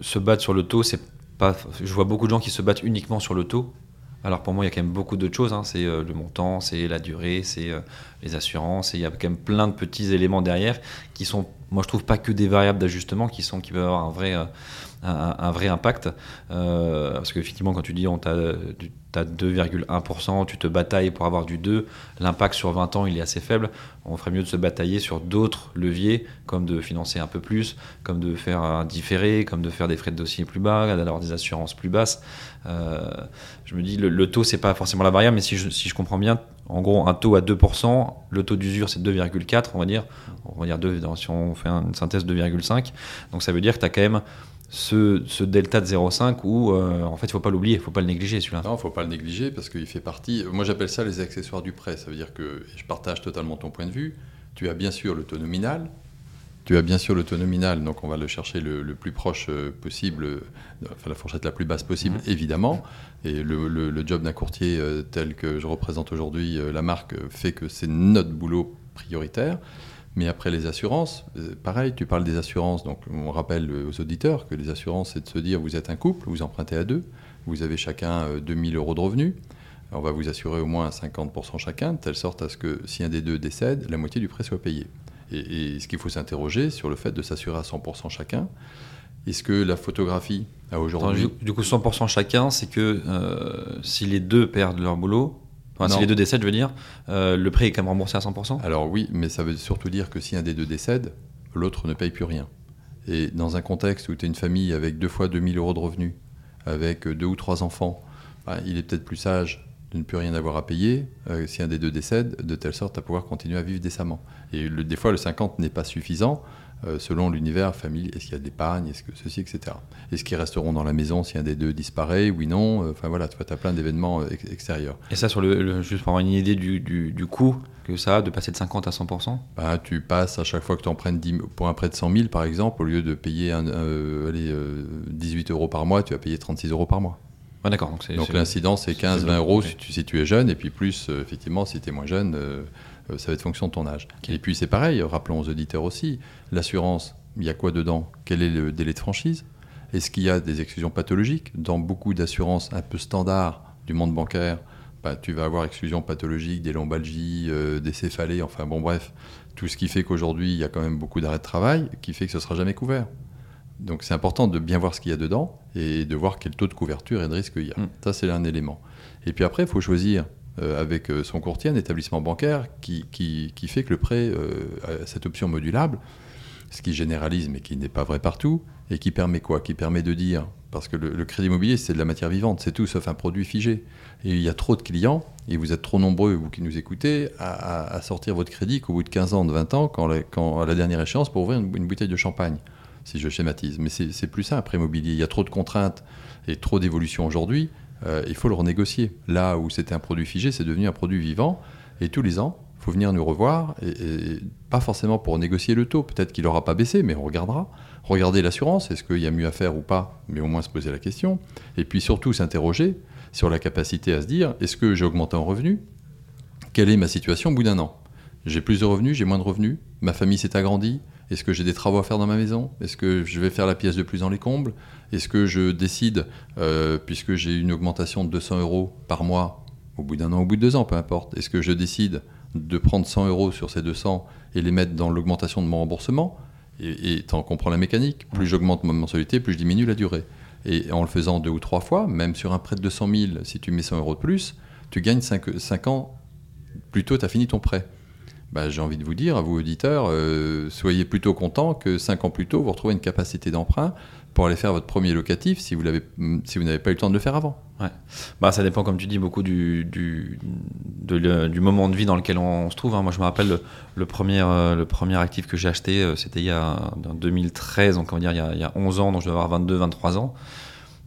S1: se battre sur le taux, c'est pas. Je vois beaucoup de gens qui se battent uniquement sur le taux. Alors pour moi, il y a quand même beaucoup d'autres choses. hein. C'est euh, le montant, c'est la durée, c'est euh, les assurances. et Il y a quand même plein de petits éléments derrière qui sont, moi je trouve pas que des variables d'ajustement, qui sont qui peuvent avoir un vrai, euh, un, vrai impact. Euh, parce qu'effectivement, quand tu dis on t'a du- t'as 2,1%, tu te batailles pour avoir du 2, l'impact sur 20 ans il est assez faible. On ferait mieux de se batailler sur d'autres leviers, comme de financer un peu plus, comme de faire un différé, comme de faire des frais de dossier plus bas, d'avoir des assurances plus basses. Euh, je me dis, le, le taux, c'est pas forcément la variable, mais si je, si je comprends bien, en gros, un taux à 2%, le taux d'usure, c'est 2,4, on va dire. On va dire 2, dans- si on fait une synthèse 2,5. Donc ça veut dire que tu as quand même ce, ce delta de 0,5 où, euh, en fait, il faut pas l'oublier, il faut pas le négliger celui-là.
S2: Non, il ne faut pas le négliger parce qu'il fait partie. Moi, j'appelle ça les accessoires du prêt. Ça veut dire que je partage totalement ton point de vue. Tu as bien sûr le taux nominal. Tu as bien sûr le taux nominal, donc on va le chercher le, le plus proche euh, possible, euh, enfin la fourchette la plus basse possible,
S1: Mhm.
S2: évidemment. Et le, le- le job d'un courtier euh, tel que je représente aujourd'hui euh, la marque fait que c'est notre boulot prioritaire. Mais après les assurances, euh, pareil, tu parles des assurances, donc on rappelle euh, aux auditeurs que les assurances, c'est de se dire vous êtes un couple, vous empruntez à deux, vous avez chacun euh, 2000 euros de revenus, on va vous assurer au moins à 50% chacun, de telle sorte à ce que si un des deux décède, la moitié du prêt soit payé. Et, et ce qu'il faut s'interroger sur le fait de s'assurer à 100% chacun. Est-ce que la photographie a aujourd'hui...
S1: du, du coup, 100% chacun, c'est que euh, si les deux perdent leur boulot, enfin, si les deux décèdent, je veux dire, euh, le prêt est quand même remboursé à 100%
S2: Alors oui, mais ça veut surtout dire que si un des deux décède, l'autre ne paye plus rien. Et dans un contexte où tu es une famille avec deux fois 2000 euros de revenus, avec deux ou trois enfants, bah, il est peut-être plus sage de ne plus rien avoir à payer euh, si un des deux décède, de telle sorte à pouvoir continuer à vivre décemment. Et le- des fois, le 50 n'est pas suffisant selon l'univers familial. Est-ce qu'il y a de l'épargne Est-ce que ceci, etc. Est-ce qu'ils resteront dans la maison si un des deux disparaît Oui, non. Euh, Enfin voilà, tu as plein d'événements euh, ex- extérieurs.
S1: Et ça, sur le, le- juste pour avoir une idée du, du, du coût que ça a de passer de 50 à 100%
S2: Bah, tu passes à chaque fois que tu empruntes 10 000 pour un prêt de 100 000 par exemple, au lieu de payer un, euh, allez, euh, 18 euros par mois, tu vas payer 36 euros par mois.
S1: Ouais, d'accord. Donc,
S2: Donc l'incidence c'est
S1: c'est
S2: 15-20
S1: le-
S2: euros si, tu, si tu es jeune, et puis plus euh, effectivement si tu es moins jeune, euh, euh, ça va être fonction de ton âge. Et puis c'est pareil, rappelons aux auditeurs aussi, l'assurance, il y a quoi dedans? Quel est le délai de franchise? Est-ce qu'il y a des exclusions pathologiques? Dans beaucoup d'assurances un peu standards du monde bancaire, bah, tu vas avoir exclusion pathologique, des lombalgies, euh, des céphalées, enfin bon bref, tout ce qui fait qu'aujourd'hui il y a quand même beaucoup d'arrêts de travail, qui fait que ce ne sera jamais couvert. Donc c'est important de bien voir ce qu'il y a dedans et de voir quel taux de couverture et de risque il y a.
S1: Mm.
S2: Ça c'est un élément. Et puis après, il faut choisir euh, avec euh, son courtier un établissement bancaire qui, qui, qui fait que le prêt euh, cette option modulable, ce qui généralise mais qui n'est pas vrai partout, et qui permet quoi? Qui permet de dire, parce que le, crédit immobilier c'est de la matière vivante, c'est tout sauf un produit figé. Et il y a trop de clients, et vous êtes trop nombreux, vous qui nous écoutez, à, sortir votre crédit qu'au bout de 15 ans, de 20 ans, quand, la- à la dernière échéance pour ouvrir une, bouteille de champagne, si je schématise. Mais c'est plus ça après immobilier. Il y a trop de contraintes et trop d'évolutions aujourd'hui. euh, il faut le renégocier. Là où c'était un produit figé, c'est devenu un produit vivant. Et tous les ans, faut venir nous revoir, et, pas forcément pour négocier le taux. Peut-être qu'il n'aura pas baissé, mais on regardera. Regarder l'assurance, est-ce qu'il y a mieux à faire ou pas Mais au moins se poser la question. Et puis surtout s'interroger sur la capacité à se dire, est-ce que j'ai augmenté en revenus Quelle est ma situation au bout d'un an? J'ai plus de revenus, j'ai moins de revenus Ma famille s'est agrandie Est-ce que j'ai des travaux à faire dans ma maison? Est-ce que je vais faire la pièce de plus dans les combles? Est-ce que je décide, euh, puisque j'ai une augmentation de 200 euros par mois, au bout d'un an, au bout de deux ans, peu importe, est-ce que je décide de prendre 100 euros sur ces 200 et les mettre dans l'augmentation de mon remboursement et, et tant qu'on prend la mécanique, plus j'augmente ma mensualité, plus je diminue la durée. Et en le faisant deux ou trois fois, même sur un prêt de 200 000, si tu mets 100 euros de plus, tu gagnes 5, ans plus tôt, tu as fini ton prêt. Bah, J'ai envie de vous dire, à vous auditeurs, euh, soyez plutôt contents que 5 ans plus tôt, vous retrouvez une capacité d'emprunt pour aller faire votre premier locatif si vous l'avez- si vous n'avez pas eu le temps de le faire avant.
S1: Bah, ça dépend, comme tu dis, beaucoup du, du, du moment de vie dans lequel on, se trouve. hein. Moi, je me rappelle le, premier, euh, le premier actif que j'ai acheté, euh, c'était il y a en 2013, donc on dire il y a, il y a 11 ans, donc je devais avoir 22, 23 ans.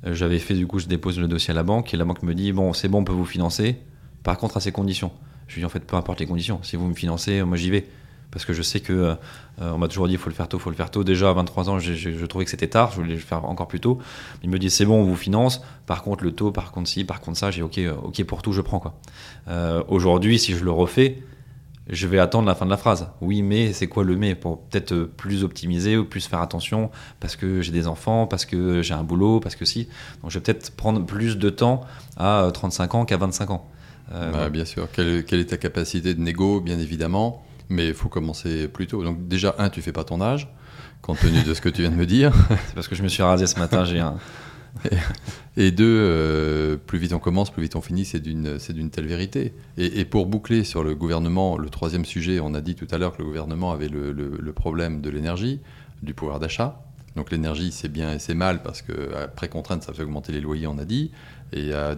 S1: Euh, J'avais fait, du coup, je dépose le dossier à la banque et la banque me dit Bon, c'est bon, on peut vous financer. Par contre, à ces conditions. Je lui dis En fait, peu importe les conditions. Si vous me financez, moi j'y vais. Parce que je sais que euh, on m'a toujours dit il faut le faire tôt, faut le faire tôt. Déjà à 23 ans, je trouvais que c'était tard, je voulais le faire encore plus tôt. Il me dit c'est bon, on vous finance. Par contre, le taux, par contre ci, par contre ça, j'ai ok, euh, ok pour tout, je prends quoi. Euh, Aujourd'hui, si je le refais, je vais attendre la fin de la phrase. Oui, mais c'est quoi le mais? Pour peut-être plus optimiser plus faire attention parce que j'ai des enfants, parce que j'ai un boulot, parce que si. Donc je vais peut-être prendre plus de temps à euh, 35 ans qu'à 25 ans. Euh,
S2: Bah, bien sûr. Quelle, quelle est ta capacité de négo, bien évidemment, mais il faut commencer plus tôt. Donc déjà, un, tu fais pas ton âge, compte tenu de ce que tu viens de me dire.
S1: C'est parce que je me suis rasé ce matin, j'ai un.
S2: Et deux, euh, plus vite on commence, plus vite on finit, c'est d'une, c'est d'une telle vérité. Et, et pour boucler sur le gouvernement, le troisième sujet, on a dit tout à l'heure que le gouvernement avait le, le- le problème de l'énergie, du pouvoir d'achat. Donc l'énergie, c'est bien et c'est mal parce que après contrainte, ça fait augmenter les loyers, on a dit, et à,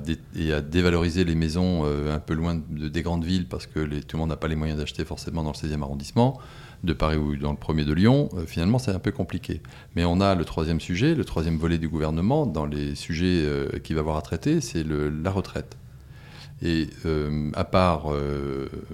S2: dévaloriser les maisons euh, un peu loin de- des grandes villes parce que tout le monde n'a pas les moyens d'acheter forcément dans le 16e arrondissement de Paris ou dans le premier de Lyon, euh, finalement c'est un peu compliqué. Mais on a le troisième sujet, le troisième volet du gouvernement dans les sujets euh, qu'il va avoir à traiter, c'est la retraite. Et à part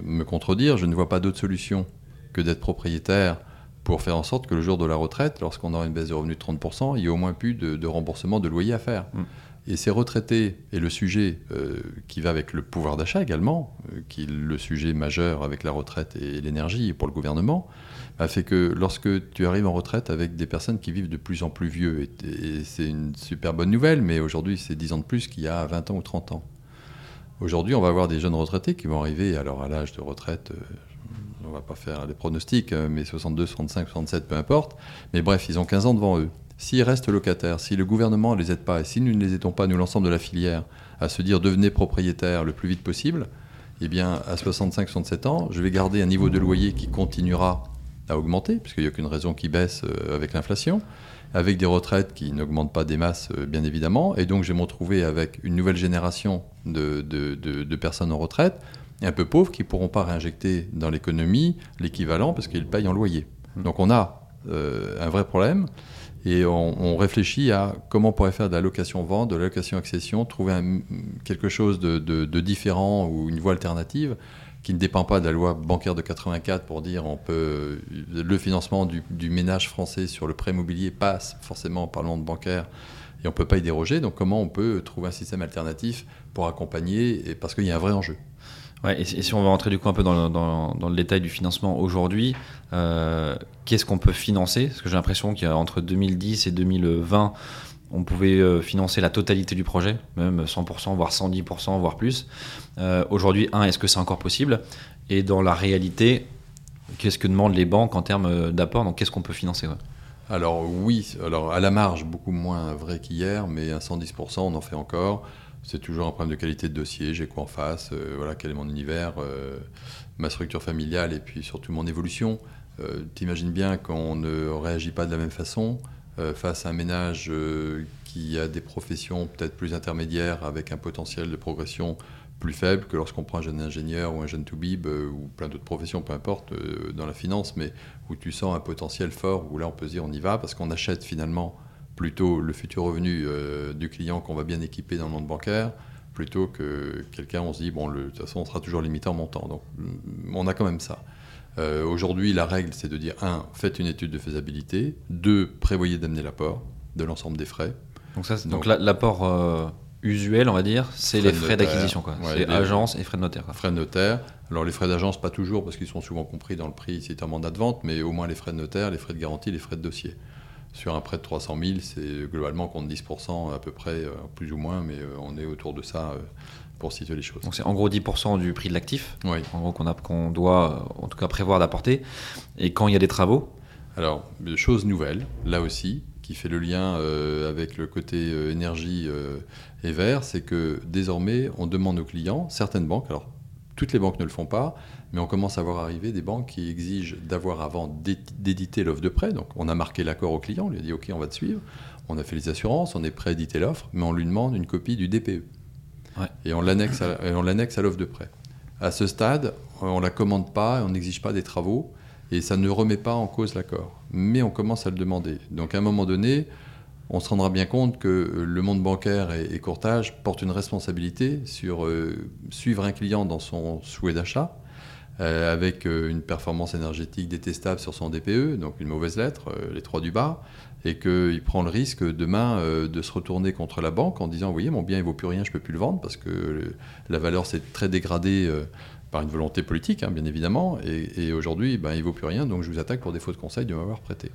S2: me contredire, je ne vois pas d'autre solution que d'être propriétaire pour faire en sorte que le jour de la retraite, lorsqu'on aura une baisse de revenus de 30%, il y ait au moins plus de, de remboursement de loyer à faire.
S1: Mm.
S2: Et ces retraités, et le sujet euh, qui va avec le pouvoir d'achat également, euh, qui est le sujet majeur avec la retraite et l'énergie pour le gouvernement, a fait que lorsque tu arrives en retraite avec des personnes qui vivent de plus en plus vieux, et, et c'est une super bonne nouvelle, mais aujourd'hui c'est 10 ans de plus qu'il y a 20 ans ou 30 ans. Aujourd'hui, on va avoir des jeunes retraités qui vont arriver alors à l'âge de retraite, euh, on va pas faire les pronostics, euh, mais 62, 65, 67, peu importe. Mais bref, ils ont 15 ans devant eux. S'ils restent locataires, si le gouvernement ne les aide pas, et si nous ne les aidons pas, nous, l'ensemble de la filière, à se dire devenez propriétaire le plus vite possible, eh bien, à 65, 67 ans, je vais garder un niveau de loyer qui continuera à augmenter, puisqu'il n'y a aucune raison qui baisse euh, avec l'inflation, avec des retraites qui n'augmentent pas des masses, euh, bien évidemment, et donc je vais me retrouver avec une nouvelle génération de personnes en retraite, un peu pauvres, qui ne pourront pas réinjecter dans l'économie l'équivalent, parce qu'ils payent en loyer. Donc on a euh, un vrai problème, et on, on réfléchit à comment on pourrait faire de la location-vente, de la location-accession, trouver un- quelque chose de, de- de différent ou une voie alternative qui ne dépend pas de la loi bancaire de 84 pour dire on peut le financement du, du ménage français sur le prêt immobilier passe forcément par le monde bancaire et on ne peut pas y déroger. Donc comment on peut trouver un système alternatif pour accompagner et parce qu'il y a un vrai enjeu.
S1: Et, si- on va rentrer du coup un peu dans le, détail du financement aujourd'hui, euh, qu'est-ce qu'on peut financer? Parce que j'ai l'impression qu'entre 2010 et 2020, on pouvait euh, financer la totalité du projet, même 100%, voire 110%, voire plus. Euh, aujourd'hui, un, est-ce que c'est encore possible? Et dans la réalité, qu'est-ce que demandent les banques en termes d'apport? Donc qu'est-ce qu'on peut financer
S2: Alors oui, alors à la marge, beaucoup moins vrai qu'hier, mais à 110%, on en fait encore. C'est toujours un problème de qualité de dossier, j'ai quoi en face, euh, voilà, quel est mon univers, euh, ma structure familiale et puis surtout mon évolution. Euh, T'imagines bien qu'on ne réagit pas de la même façon face à un ménage qui a des professions peut-être plus intermédiaires avec un potentiel de progression plus faible que lorsqu'on prend un jeune ingénieur ou un jeune toubib ou plein d'autres professions, peu importe, dans la finance, mais où tu sens un potentiel fort, où là on peut se dire on y va parce qu'on achète finalement plutôt le futur revenu euh, du client qu'on va bien équiper dans le monde bancaire, plutôt que quelqu'un, on se dit, bon, le- de toute façon, on sera toujours limité en montant. Donc, mm, on a quand même ça. Euh, Aujourd'hui, la règle, c'est de dire, un, faites une étude de faisabilité, deux, prévoyez d'amener l'apport de l'ensemble des frais.
S1: Donc, ça,
S2: Donc-
S1: donc la- l'apport euh, usuel, on va dire, c'est les frais d'acquisition. quoi.
S2: ouais,
S1: c'est
S2: les-
S1: agence et frais de notaire. quoi.
S2: Frais de notaire. Alors, les frais d'agence, pas toujours, parce qu'ils sont souvent compris dans le prix si c'est un mandat de vente, mais au moins les frais de notaire, les frais de garantie, les frais de dossier. Sur un prêt de 300 000, c'est globalement compte 10% à peu près, euh, plus ou moins, mais euh, on est autour de ça euh, pour situer les choses.
S1: Donc c'est en gros 10% du prix de l'actif.
S2: Oui.
S1: en gros qu'on doit en tout cas prévoir d'apporter. Et quand il y a des travaux,
S2: Alors, chose nouvelle, là aussi, qui fait le lien euh, avec le côté euh, énergie euh, et vert, c'est que désormais, on demande aux clients, certaines banques, alors toutes les banques ne le font pas, mais on commence à voir arriver des banques qui exigent d'avoir avant d'é- d'éditer l'offre de prêt. Donc, on a marqué l'accord au client, on lui a dit OK, on va te suivre. On a fait les assurances, on est prêt à éditer l'offre, mais on lui demande une copie du DPE.
S1: Ouais.
S2: Et on l'annexe à, et on l'annexe à l'offre de prêt. À ce stade, on ne la commande pas, on n'exige pas des travaux, et ça ne remet pas en cause l'accord. Mais on commence à le demander. Donc à un moment donné, on se rendra bien compte que euh, le monde bancaire et, courtage porte une responsabilité sur euh, suivre un client dans son souhait d'achat, euh, avec une performance énergétique détestable sur son DPE, donc une mauvaise lettre, les trois du bas, et qu'il prend le risque demain de se retourner contre la banque en disant, vous voyez, mon bien il vaut plus rien, je ne peux plus le vendre parce que la valeur s'est très dégradée par une volonté politique, hein, bien évidemment, et, et aujourd'hui, ben, il vaut plus rien, donc je vous attaque pour défaut de conseil de m'avoir prêté.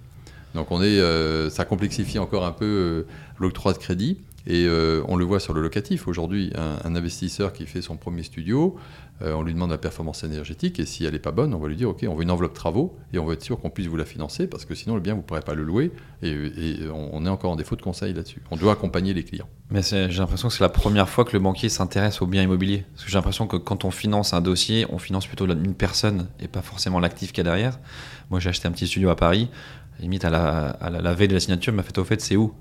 S2: Donc on est, euh, ça complexifie encore un peu euh, l'octroi de crédit. Et euh, on le voit sur le locatif. Aujourd'hui, un, investisseur qui fait son premier studio, on lui demande la performance énergétique et si elle n'est pas bonne, on va lui dire OK, on veut une enveloppe travaux et on va être sûr qu'on puisse vous la financer parce que sinon le bien vous ne pourrez pas le louer et, on on est encore en défaut de conseil là-dessus. On doit accompagner les clients.
S1: Mais j'ai l'impression que c'est la première fois que le banquier s'intéresse au bien immobilier. Parce que j'ai l'impression que quand on finance un dossier, on finance plutôt une personne et pas forcément l'actif qu'il y a derrière. Moi, j'ai acheté un petit studio à Paris. Limite, à la, à la, la veille de la signature, il m'a fait au fait, c'est où?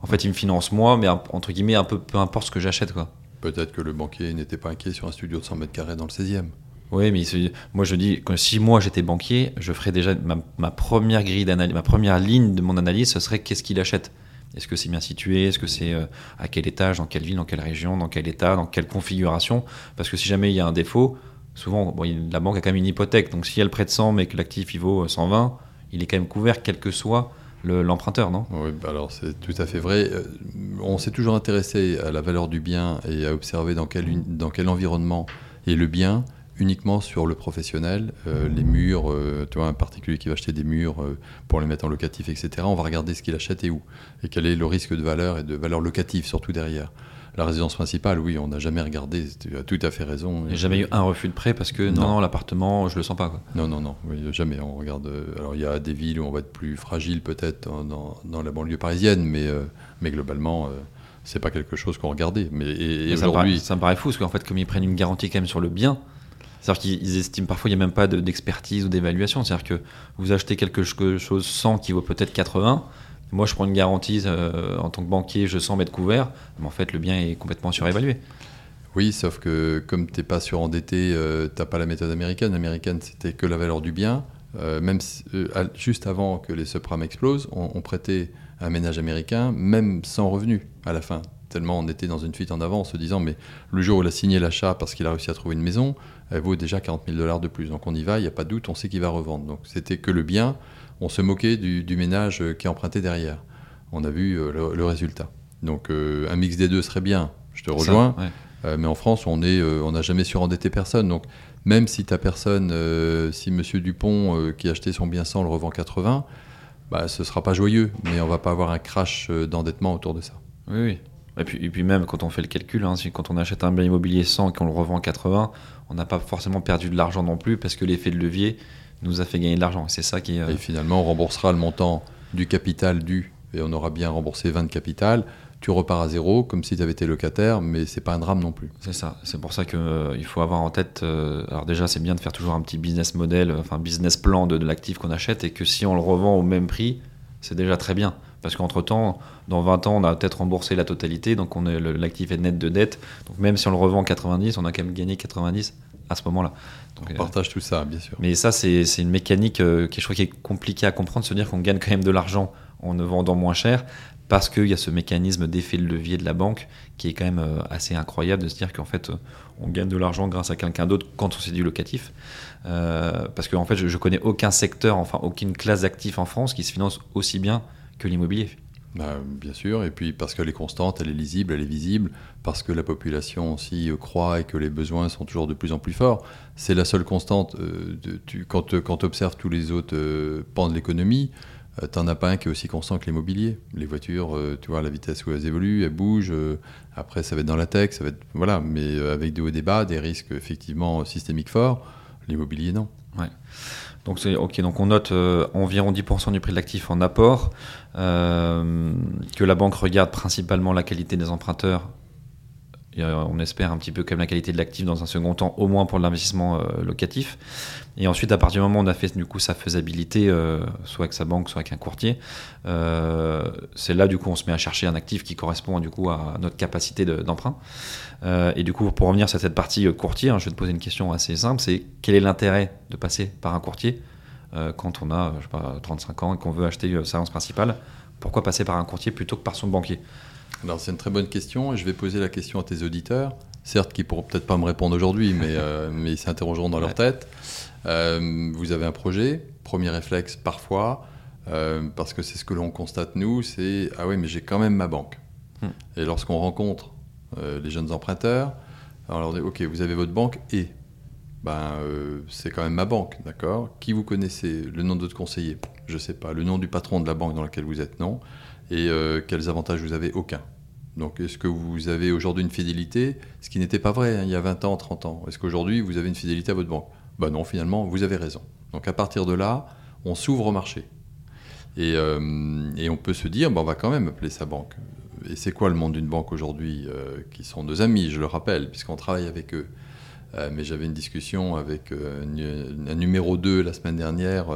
S1: En fait, il me finance moi, mais un- entre guillemets, un peu peu importe ce que j'achète, quoi.
S2: Peut-être que le banquier n'était pas inquiet sur un studio de 100 mètres carrés dans le 16e.
S1: Oui, mais se- moi je dis que si moi j'étais banquier, je ferais déjà ma, ma première grille d'analyse, ma première ligne de mon analyse, ce serait qu'est-ce qu'il achète? Est-ce que c'est bien situé? Est-ce que c'est euh, à quel étage, dans quelle ville, dans quelle région, dans quel état, dans quelle configuration? Parce que si jamais il y a un défaut, souvent bon, la banque a quand même une hypothèque. Donc si elle prête 100 mais que l'actif il vaut euh, 120, il est quand même couvert quel que soit le- l'emprunteur, non?
S2: Oui, bah alors c'est tout à fait vrai. Euh, On s'est toujours intéressé à la valeur du bien et à observer dans quel, dans quel environnement est le bien uniquement sur le professionnel, euh, les murs, euh, tu vois, un particulier qui va acheter des murs pour les mettre en locatif, etc. On va regarder ce qu'il achète et où, et quel est le risque de valeur et de valeur locative surtout derrière. La résidence principale, oui, on n'a jamais regardé, tu as tout à fait raison.
S1: Il n'y a jamais eu un refus de prêt parce que non, l'appartement, je le sens pas. Quoi.
S2: Non, non, non, oui, jamais. On regarde. euh, alors, il y a des villes où on va être plus fragile, peut-être, dans, la banlieue parisienne, mais, euh, mais globalement, euh, c'est pas quelque chose qu'on regardait. Mais et,
S1: ça, me paraît,
S2: aujourd'hui,
S1: ça me paraît fou, parce qu'en fait, comme ils prennent une garantie quand même sur le bien, c'est-à-dire qu'ils estiment parfois il n'y a même pas de- d'expertise ou d'évaluation. C'est-à-dire que vous achetez quelque cho- chose 100 qui vaut peut-être 80. Moi, je prends une garantie euh, en tant que banquier, je sens m'être couvert. Mais en fait, le bien est complètement surévalué.
S2: oui, sauf que comme t'es pas surendetté, euh, t'as pas la méthode américaine. Américaine, c'était que la valeur du bien. Euh, même euh, juste avant que les subprimes explosent, on, prêtait un ménage américain, même sans revenu à la fin. Tellement on était dans une fuite en avant en se disant, mais le jour où il a signé l'achat parce qu'il a réussi à trouver une maison, elle vaut déjà 40 000 dollars de plus. Donc on y va, il n'y a pas de doute, on sait qu'il va revendre. Donc c'était que le bien, on se moquait du, du ménage qui est emprunté derrière. On a vu euh, le, le résultat. Donc euh, un mix des deux serait bien, je te rejoins.
S1: Ça, ouais.
S2: Euh, mais en France, on euh, n'a jamais surendetté personne. Donc, même si ta personne, si Monsieur Dupont qui a acheté son bien 100 le revend 80, bah, ce sera pas joyeux, mais on va pas avoir un crash d'endettement autour de ça.
S1: Oui, oui. Et puis, et puis même quand on fait le calcul, hein, si- quand on achète un bien immobilier 100 et qu'on le revend 80, on n'a pas forcément perdu de l'argent non plus parce que l'effet de levier nous a fait gagner de l'argent. C'est ça qui euh,
S2: Et finalement, on remboursera le montant du capital dû, et on aura bien remboursé 20 de capital. Tu repars à zéro, comme si tu avais été locataire, mais c'est pas un drame non plus.
S1: C'est ça. C'est pour ça qu'il faut avoir en tête. euh, alors déjà, c'est bien de faire toujours un petit business model, euh, enfin business plan de, de l'actif qu'on achète, et que si on le revend au même prix, c'est déjà très bien. Parce qu'entre temps, dans 20 ans, on a peut-être remboursé la totalité, donc on est l'actif est net de dette. Donc même si on le revend 90, on a quand même gagné 90 à ce moment-là. Donc,
S2: On
S1: euh,
S2: partage tout ça, bien sûr.
S1: mais ça, c'est une mécanique euh, qui, je crois, qui est compliquée à comprendre, se dire qu'on gagne quand même de l'argent en ne vendant moins cher, parce qu'il y a ce mécanisme d'effet de levier de la banque qui est quand même euh, assez incroyable de se dire qu'en fait, euh, on gagne de l'argent grâce à quelqu'un d'autre quand on c'est du locatif. Parce qu'en fait, je, je connais aucun secteur, enfin aucune classe d'actifs en France qui se finance aussi bien que l'immobilier.
S2: Bah, bien sûr, et puis parce qu'elle est constante, elle est lisible, elle est visible, parce que la population aussi euh, croît et que les besoins sont toujours de plus en plus forts. C'est la seule constante. euh, de- tu- quand tu observes tous les autres euh, pans de l'économie, euh, t'en as pas un qui est aussi constant que l'immobilier. Les voitures, euh, tu vois, la vitesse où elles évoluent, elles bougent. euh, après, ça va être dans la tech, ça va être. Voilà, mais euh, avec des hauts et des bas, des risques effectivement systémiques forts. L'immobilier, non.
S1: Donc, ok. Donc, on note euh, environ 10% du prix de l'actif en apport, euh, que la banque regarde principalement la qualité des emprunteurs. On espère un petit peu comme la qualité de l'actif dans un second temps, au moins pour l'investissement euh, locatif. Et ensuite, à partir du moment où on a fait du coup sa faisabilité, euh, soit avec sa banque, soit avec un courtier, euh, c'est là du coup on se met à chercher un actif qui correspond du coup à notre capacité de- d'emprunt. Et du coup, pour revenir sur cette partie courtier, hein, je vais te poser une question assez simple, c'est quel est l'intérêt de passer par un courtier quand on a, je sais pas, 35 ans et qu'on veut acheter sa résidence principale? Pourquoi passer par un courtier plutôt que par son banquier?
S2: Alors c'est une très bonne question et je vais poser la question à tes auditeurs, certes qui pourront peut-être pas me répondre aujourd'hui, mais, euh, mais ils s'interrogeront dans leur tête. Euh, vous avez un projet, premier réflexe parfois, euh, parce que c'est ce que l'on constate nous, c'est ah oui mais j'ai quand même ma banque.
S1: Hmm.
S2: Et lorsqu'on rencontre les jeunes emprunteurs, alors on leur dit ok vous avez votre banque et ben c'est quand même ma banque, d'accord? Qui vous connaissez? Le nom de votre conseiller? Je sais pas. Le nom du patron de la banque dans laquelle vous êtes? Non. Et euh, quels avantages vous avez? Aucun. Donc est-ce que vous avez aujourd'hui une fidélité? Ce qui n'était pas vrai hein, il y a 20 ans, 30 ans. Est-ce qu'aujourd'hui vous avez une fidélité à votre banque? Ben non, finalement, vous avez raison. Donc à partir de là, on s'ouvre au marché. Et, euh, on peut se dire, ben, on va quand même appeler sa banque. Et c'est quoi le monde d'une banque aujourd'hui euh, Qui sont nos amis, je le rappelle, puisqu'on travaille avec eux. Mais j'avais une discussion avec un numéro 2 la semaine dernière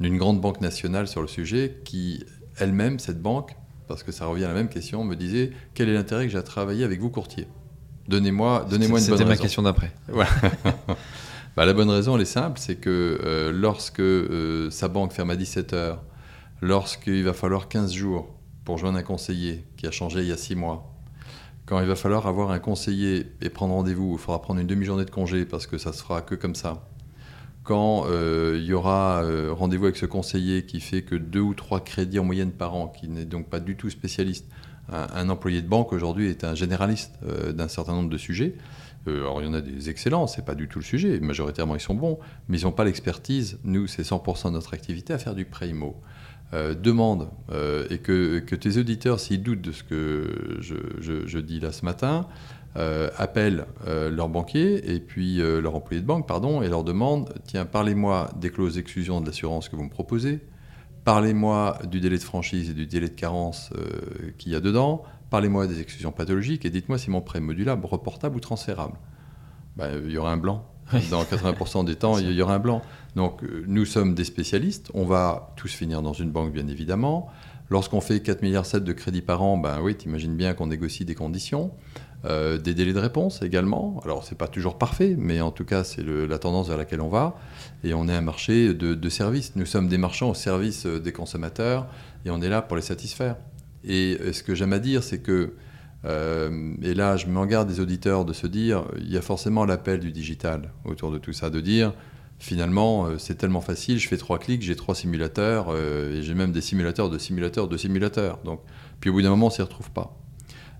S2: d'une grande banque nationale sur le sujet qui, elle-même, cette banque, parce que ça revient à la même question, me disait quel est l'intérêt que j'ai à travailler avec vous, courtier? Donnez-moi donnez une bonne
S1: C'était ma
S2: raison.
S1: question d'après.
S2: Voilà. Bah, la bonne raison, elle est simple, c'est que euh, lorsque euh, sa banque ferme à 17h, lorsqu'il va falloir 15 jours pour joindre un conseiller qui a changé il y a 6 mois, quand il va falloir avoir un conseiller et prendre rendez-vous, il faudra prendre une demi-journée de congé parce que ça se fera que comme ça. Quand euh, il y aura euh, rendez-vous avec ce conseiller qui fait que deux ou trois crédits en moyenne par an, qui n'est donc pas du tout spécialiste, un, employé de banque aujourd'hui est un généraliste euh, d'un certain nombre de sujets. Alors il y en a des excellents, c'est pas du tout le sujet, majoritairement ils sont bons, mais ils n'ont pas l'expertise. Nous, c'est 100% de notre activité à faire du prêt demande et que, tes auditeurs, s'ils doutent de ce que je dis là ce matin, euh, appellent euh, leur banquier et puis euh, leur employé de banque, pardon, et leur demandent tiens, parlez-moi des clauses d'exclusion de l'assurance que vous me proposez, parlez-moi du délai de franchise et du délai de carence euh, qu'il y a dedans, parlez-moi des exclusions pathologiques et dites-moi si mon prêt est modulable, reportable ou transférable. Ben, il y aura un blanc. Dans 80% des temps, il y aura un blanc. Donc, euh, nous sommes des spécialistes. On va tous finir dans une banque, bien évidemment. Lorsqu'on fait 4,7 milliards de crédits par an, ben oui, t'imagines bien qu'on négocie des conditions. Euh, des délais de réponse également. Alors, c'est pas toujours parfait, mais en tout cas, c'est la tendance vers laquelle on va. Et on est un marché de, services. Nous sommes des marchands au service euh, des consommateurs et on est là pour les satisfaire. Et euh, ce que j'aime à dire, c'est que, et là, je m'en garde des auditeurs de se dire, il y a forcément l'appel du digital autour de tout ça, de dire, finalement, c'est tellement facile, je fais trois clics, j'ai trois simulateurs, et j'ai même des simulateurs de simulateurs de simulateurs. Donc, puis au bout d'un moment, on s'y retrouve pas.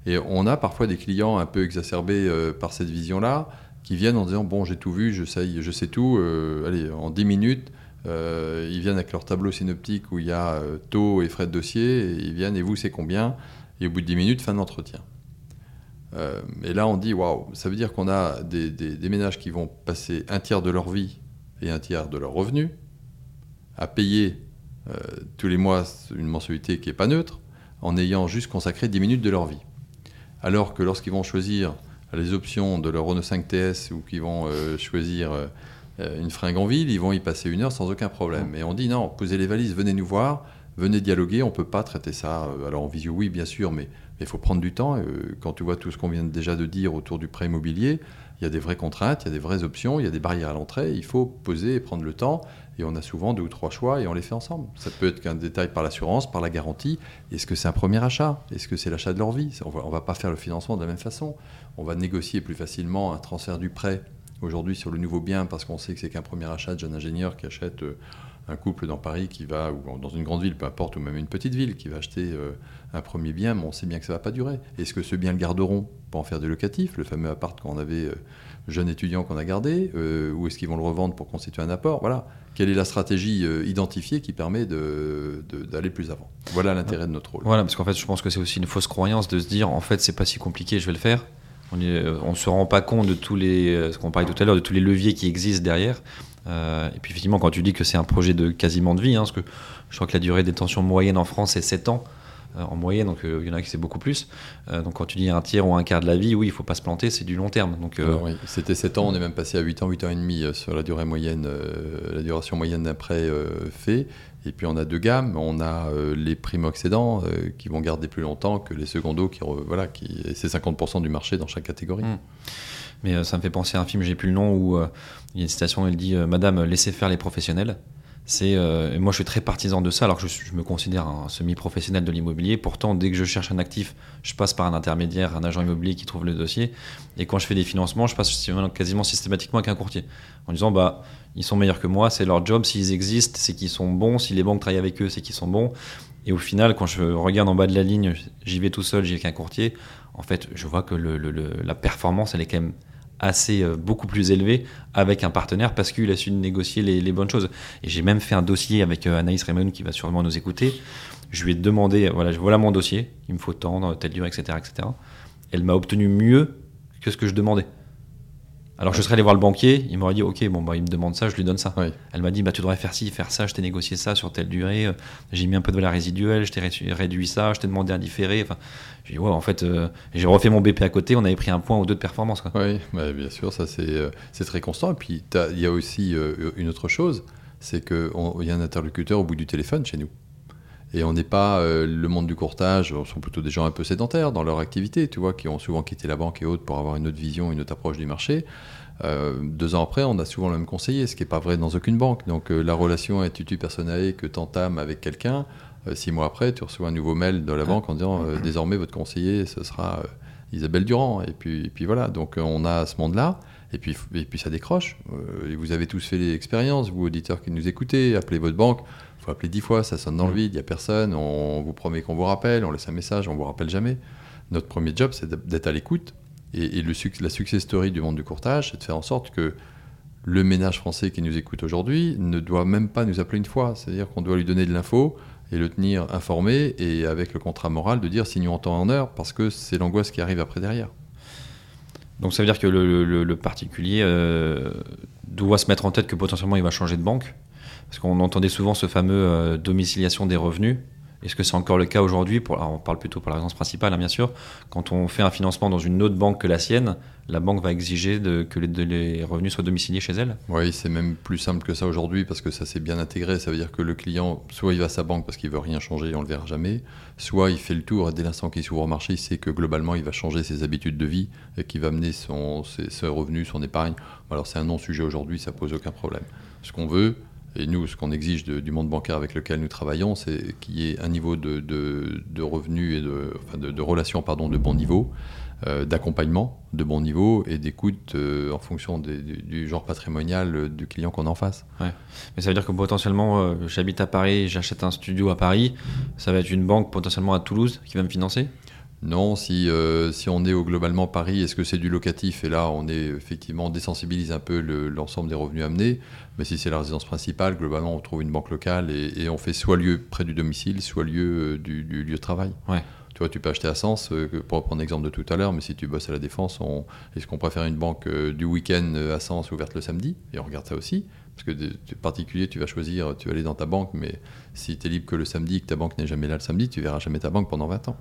S2: Et on a parfois des clients un peu exacerbés euh, par cette vision-là, qui viennent en disant, bon, j'ai tout vu, je sais, tout, euh, allez, en 10 minutes, euh, ils viennent avec leur tableau synoptique où il y a taux et frais de dossier, et ils viennent, et vous, c'est combien? Et au bout de 10 minutes, fin d'entretien. Euh, et là, on dit, waouh, ça veut dire qu'on a des, ménages qui vont passer un tiers de leur vie et un tiers de leur revenu à payer tous les mois une mensualité qui n'est pas neutre, en ayant juste consacré 10 minutes de leur vie. Alors que lorsqu'ils vont choisir les options de leur Renault 5 TS ou qu'ils vont euh, choisir euh, une fringue en ville, ils vont y passer une heure sans aucun problème. Et on dit non, posez les valises, venez nous voir, venez dialoguer, on ne peut pas traiter ça. euh, Alors en visio, oui, bien sûr, mais il faut prendre du temps. Quand tu vois tout ce qu'on vient déjà de dire autour du prêt immobilier, il y a des vraies contraintes, il y a des vraies options, il y a des barrières à l'entrée, il faut poser et prendre le temps. Et on a souvent deux ou trois choix et on les fait ensemble. Ça peut être qu'un détail par l'assurance, par la garantie. Est-ce que c'est un premier achat? Est-ce que c'est l'achat de leur vie? On on va pas faire le financement de la même façon. On va négocier plus facilement un transfert du prêt aujourd'hui sur le nouveau bien parce qu'on sait que c'est qu'un premier achat de jeune ingénieur qui achète euh, un couple dans Paris qui va, ou dans une grande ville, peu importe, ou même une petite ville, qui va acheter euh, un premier bien, mais on sait bien que ça va pas durer. Est-ce que ce bien le garderont? Pour en faire du locatif, le fameux appart qu'on avait euh, jeune étudiant qu'on a gardé, euh, ou est-ce qu'ils vont le revendre pour constituer un apport Voilà. Quelle est la stratégie euh, identifiée qui permet d'aller plus avant? Voilà l'intérêt de notre rôle.
S1: Voilà, parce qu'en fait, je pense que c'est aussi une fausse croyance de se dire, en fait, c'est pas si compliqué, je vais le faire. On ne se rend pas compte de tous les, ce qu'on parlait tout à l'heure, de tous les leviers qui existent derrière. Et puis, effectivement, quand tu dis que c'est un projet de quasiment de vie, hein, parce que je crois que la durée de détention moyenne en France est 7 ans. Euh, en moyenne, donc euh, il y en a qui c'est beaucoup plus. Euh, donc quand tu dis un tiers ou un quart de la vie, oui, il faut pas se planter, c'est du long terme. Donc
S2: oui, c'était 7 ans, on est même passé à 8 ans, 8 ans et demi sur la durée moyenne, la duration moyenne d'un prêt fait. Et puis on a deux gammes, on a les primo-accédants qui vont garder plus longtemps que les secondos, qui, voilà, qui, c'est 50% du marché dans chaque catégorie.
S1: Mm. Mais ça me fait penser à un film, j'ai plus le nom, où il y a une citation où il dit Madame, laissez faire les professionnels. C'est euh, moi je suis très partisan de ça alors que je me considère un semi-professionnel de l'immobilier. Pourtant dès que je cherche un actif, je passe par un intermédiaire, un agent immobilier qui trouve le dossier. Et quand je fais des financements, je passe quasiment systématiquement avec un courtier en disant bah ils sont meilleurs que moi, c'est leur job. S'ils existent, c'est qu'ils sont bons. Si les banques travaillent avec eux, c'est qu'ils sont bons. Et au final, quand je regarde en bas de la ligne, j'y vais tout seul, j'y vais qu'un courtier. En fait, je vois que le- le- le- la performance, elle est quand même assez euh, beaucoup plus élevée avec un partenaire parce qu'il a su négocier les, bonnes choses. Et j'ai même fait un dossier avec euh, Anaïs Raymond qui va sûrement nous écouter. Je lui ai demandé, voilà, mon dossier, il me faut dans telle durée, etc., etc. Elle m'a obtenu mieux que ce que je demandais. Alors je serais allé voir le banquier, il m'aurait dit ok bon bah il me demande ça, je lui donne ça.
S2: Oui.
S1: Elle m'a dit bah tu devrais faire ci, faire ça, je t'ai négocié ça sur telle durée, euh, j'ai mis un peu de valeur résiduelle, je t'ai ré- réduit ça, je t'ai demandé un différé. Enfin, j'ai dit ouais en fait euh, j'ai refait mon BP à côté, on avait pris un point ou deux de performance quoi.
S2: Oui, bah, bien sûr, ça c'est euh, c'est très constant. Et puis il y a aussi une autre chose, c'est qu'il y a un interlocuteur au bout du téléphone chez nous. Et on n'est pas euh, le monde du courtage, on sont plutôt des gens un peu sédentaires dans leur activité, tu vois, qui ont souvent quitté la banque et autres pour avoir une autre vision, une autre approche du marché. Euh, deux ans après, on a souvent le même conseiller, ce qui n'est pas vrai dans aucune banque. Donc euh, la relation tutu personae que tu entames avec quelqu'un, six mois après, tu reçois un nouveau mail de la banque en disant désormais votre conseiller, ce sera Isabelle Durand. Et puis, et puis voilà, donc on a ce monde-là. Et puis, et puis ça décroche. Et vous avez tous fait l'expérience, vous auditeurs qui nous écoutez, appelez votre banque. Faut appeler dix fois, ça sonne dans le vide, il n'y a personne. On vous promet qu'on vous rappelle, on laisse un message, on vous rappelle jamais. Notre premier job, c'est d'être à l'écoute. Et, et le, la success story du monde du courtage, c'est de faire en sorte que le ménage français qui nous écoute aujourd'hui ne doit même pas nous appeler une fois. C'est-à-dire qu'on doit lui donner de l'info et le tenir informé et avec le contrat moral de dire signons en temps et en heure parce que c'est l'angoisse qui arrive après derrière.
S1: Donc ça veut dire que le, le- le particulier euh, doit se mettre en tête que potentiellement il va changer de banque. Parce qu'on entendait souvent ce fameux euh, domiciliation des revenus. Est-ce que c'est encore le cas aujourd'hui On parle plutôt pour la résidence principale, hein, bien sûr. Quand on fait un financement dans une autre banque que la sienne, la banque va exiger que les, revenus soient domiciliés chez elle.
S2: Oui, c'est même plus simple que ça aujourd'hui parce que ça s'est bien intégré. Ça veut dire que le client, soit il va à sa banque parce qu'il veut rien changer et on le verra jamais, soit il fait le tour et dès l'instant qu'il s'ouvre au marché, il sait que globalement il va changer ses habitudes de vie et qu'il va mener son, ses, ses revenus, son épargne. Alors c'est un non-sujet aujourd'hui, ça pose aucun problème. Ce qu'on veut, et nous, ce qu'on exige du monde bancaire avec lequel nous travaillons, c'est qu'il y ait un niveau de, de- revenus et de, de, relations pardon, de bon niveau, euh, d'accompagnement de bon niveau et d'écoute euh, en fonction du, genre patrimonial euh, du client qu'on en face.
S1: Mais ça veut dire que potentiellement, j'habite à Paris, j'achète un studio à Paris, ça va être une banque potentiellement à Toulouse qui va me financer?
S2: Non, si, euh, si on est au globalement Paris, est-ce que c'est du locatif? Et là, on est effectivement, on désensibilise un peu le- l'ensemble des revenus amenés. Mais si c'est la résidence principale, globalement, on trouve une banque locale et, et on fait soit lieu près du domicile, soit lieu euh, du, du lieu de travail.
S1: Ouais.
S2: Tu vois, tu peux acheter à Sens, euh, pour reprendre l'exemple de tout à l'heure, mais si tu bosses à la Défense, on- est-ce qu'on préfère une banque du week-end à Sens ouverte le samedi? Et on regarde ça aussi. Parce que des particuliers, tu vas choisir, tu vas aller dans ta banque, mais si tu es libre que le samedi, que ta banque n'est jamais là le samedi, tu verras jamais ta banque pendant 20 ans.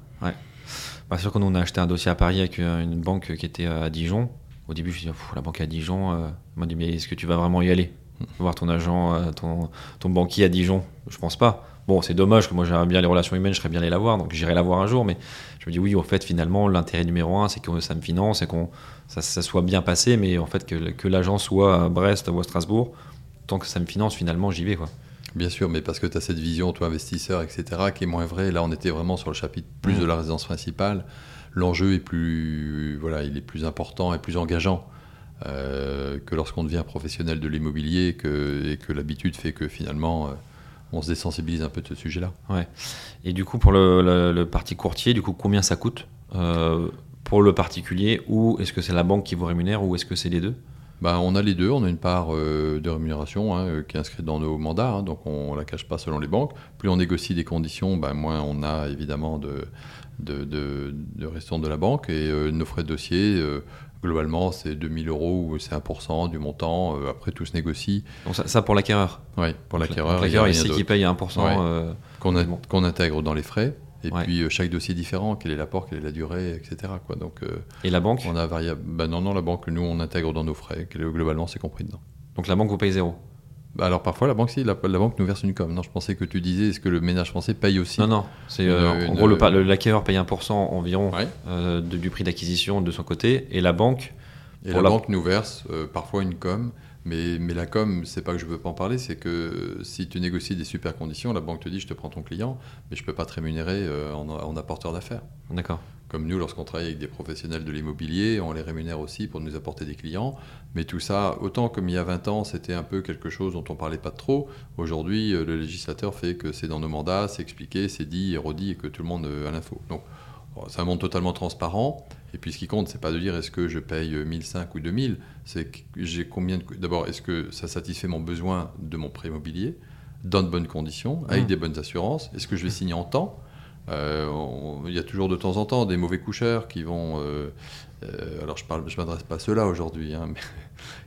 S1: Bah, sûr que nous, on a acheté un dossier à Paris avec euh, une banque qui était à Dijon. Au début, je me suis dit, la banque à Dijon, euh, m'a dit, mais est-ce que tu vas vraiment y aller? Voir ton agent, euh, ton, ton banquier à Dijon? Je pense pas. Bon, c'est dommage que moi j'aimerais bien les relations humaines, je serais bien allé la voir, donc j'irai la voir un jour. Mais je me dis, oui, en fait, finalement, l'intérêt numéro un, c'est que ça me finance et qu'on ça, ça soit bien passé, mais en fait, que, que l'agent soit à Brest ou à Strasbourg, tant que ça me finance, finalement, j'y vais. Quoi.
S2: Bien sûr, mais parce que tu as cette vision, toi, investisseur, etc., qui est moins vraie. Là, on était vraiment sur le chapitre plus
S1: Mm.
S2: de la résidence principale. L'enjeu est plus, voilà, il est plus important et plus engageant euh, que lorsqu'on devient professionnel de l'immobilier et que, et que l'habitude fait que finalement, euh, on se désensibilise un peu de ce sujet-là.
S1: Et du coup, pour le, le- le parti courtier, du coup, combien ça coûte euh, pour le particulier Ou est-ce que c'est la banque qui vous rémunère ou est-ce que c'est les deux?
S2: Ben, on a les deux, on a une part euh, de rémunération hein, euh, qui est inscrite dans nos mandats, hein, donc on ne la cache pas selon les banques. Plus on négocie des conditions, ben, moins on a évidemment de, de, de, de restants de la banque. Et euh, nos frais de dossier, euh, globalement, c'est 2000 euros ou c'est 1% du montant. Après, tout se négocie.
S1: Donc ça, ça pour l'acquéreur.
S2: Oui, pour l'acquéreur,
S1: L'acquéreur, il sait qu'il paye 1%.
S2: Ouais.
S1: euh,
S2: qu'on a-
S1: Bon.
S2: qu'on intègre dans les frais. Et
S1: Ouais.
S2: puis euh, chaque dossier est différent, quel est l'apport, quelle est la durée, etc. Quoi. Donc euh,
S1: et la banque
S2: on a variable. Ben non, non, la banque, nous on intègre dans nos frais, globalement c'est compris dedans.
S1: Donc la banque vous paye zéro
S2: Bah, alors parfois la banque, si, la, la banque nous verse une com. Non, je pensais que tu disais, est-ce que le ménage français paye aussi
S1: Non, non. C'est, euh, en gros, le, l'acquéreur paye 1% environ
S2: Ouais.
S1: euh, de- du prix d'acquisition de son côté. Et la banque,
S2: Et la
S1: la-
S2: banque nous verse euh, parfois une com Mais, mais la com, c'est pas que je veux pas en parler, c'est que si tu négocies des super conditions, la banque te dit je te prends ton client, mais je peux pas te rémunérer euh, en, en apporteur d'affaires.
S1: D'accord.
S2: Comme nous, lorsqu'on travaille avec des professionnels de l'immobilier, on les rémunère aussi pour nous apporter des clients. Mais tout ça, autant comme il y a 20 ans, c'était un peu quelque chose dont on parlait pas trop, aujourd'hui, euh, le législateur fait que c'est dans nos mandats, c'est expliqué, c'est dit et redit et que tout le monde euh, a l'info. Donc, c'est un monde totalement transparent. Et puis, ce qui compte, c'est pas de dire est-ce que je paye 1005 ou 2000, c'est que j'ai combien de. D'abord, est-ce que ça satisfait mon besoin de mon prêt immobilier dans de bonnes conditions, avec
S1: Mmh.
S2: des bonnes assurances? Est-ce que je vais signer en temps? Euh, on- il y a toujours de temps en temps des mauvais coucheurs qui vont, euh, euh, alors je parle, je m'adresse pas à ceux-là aujourd'hui, hein, mais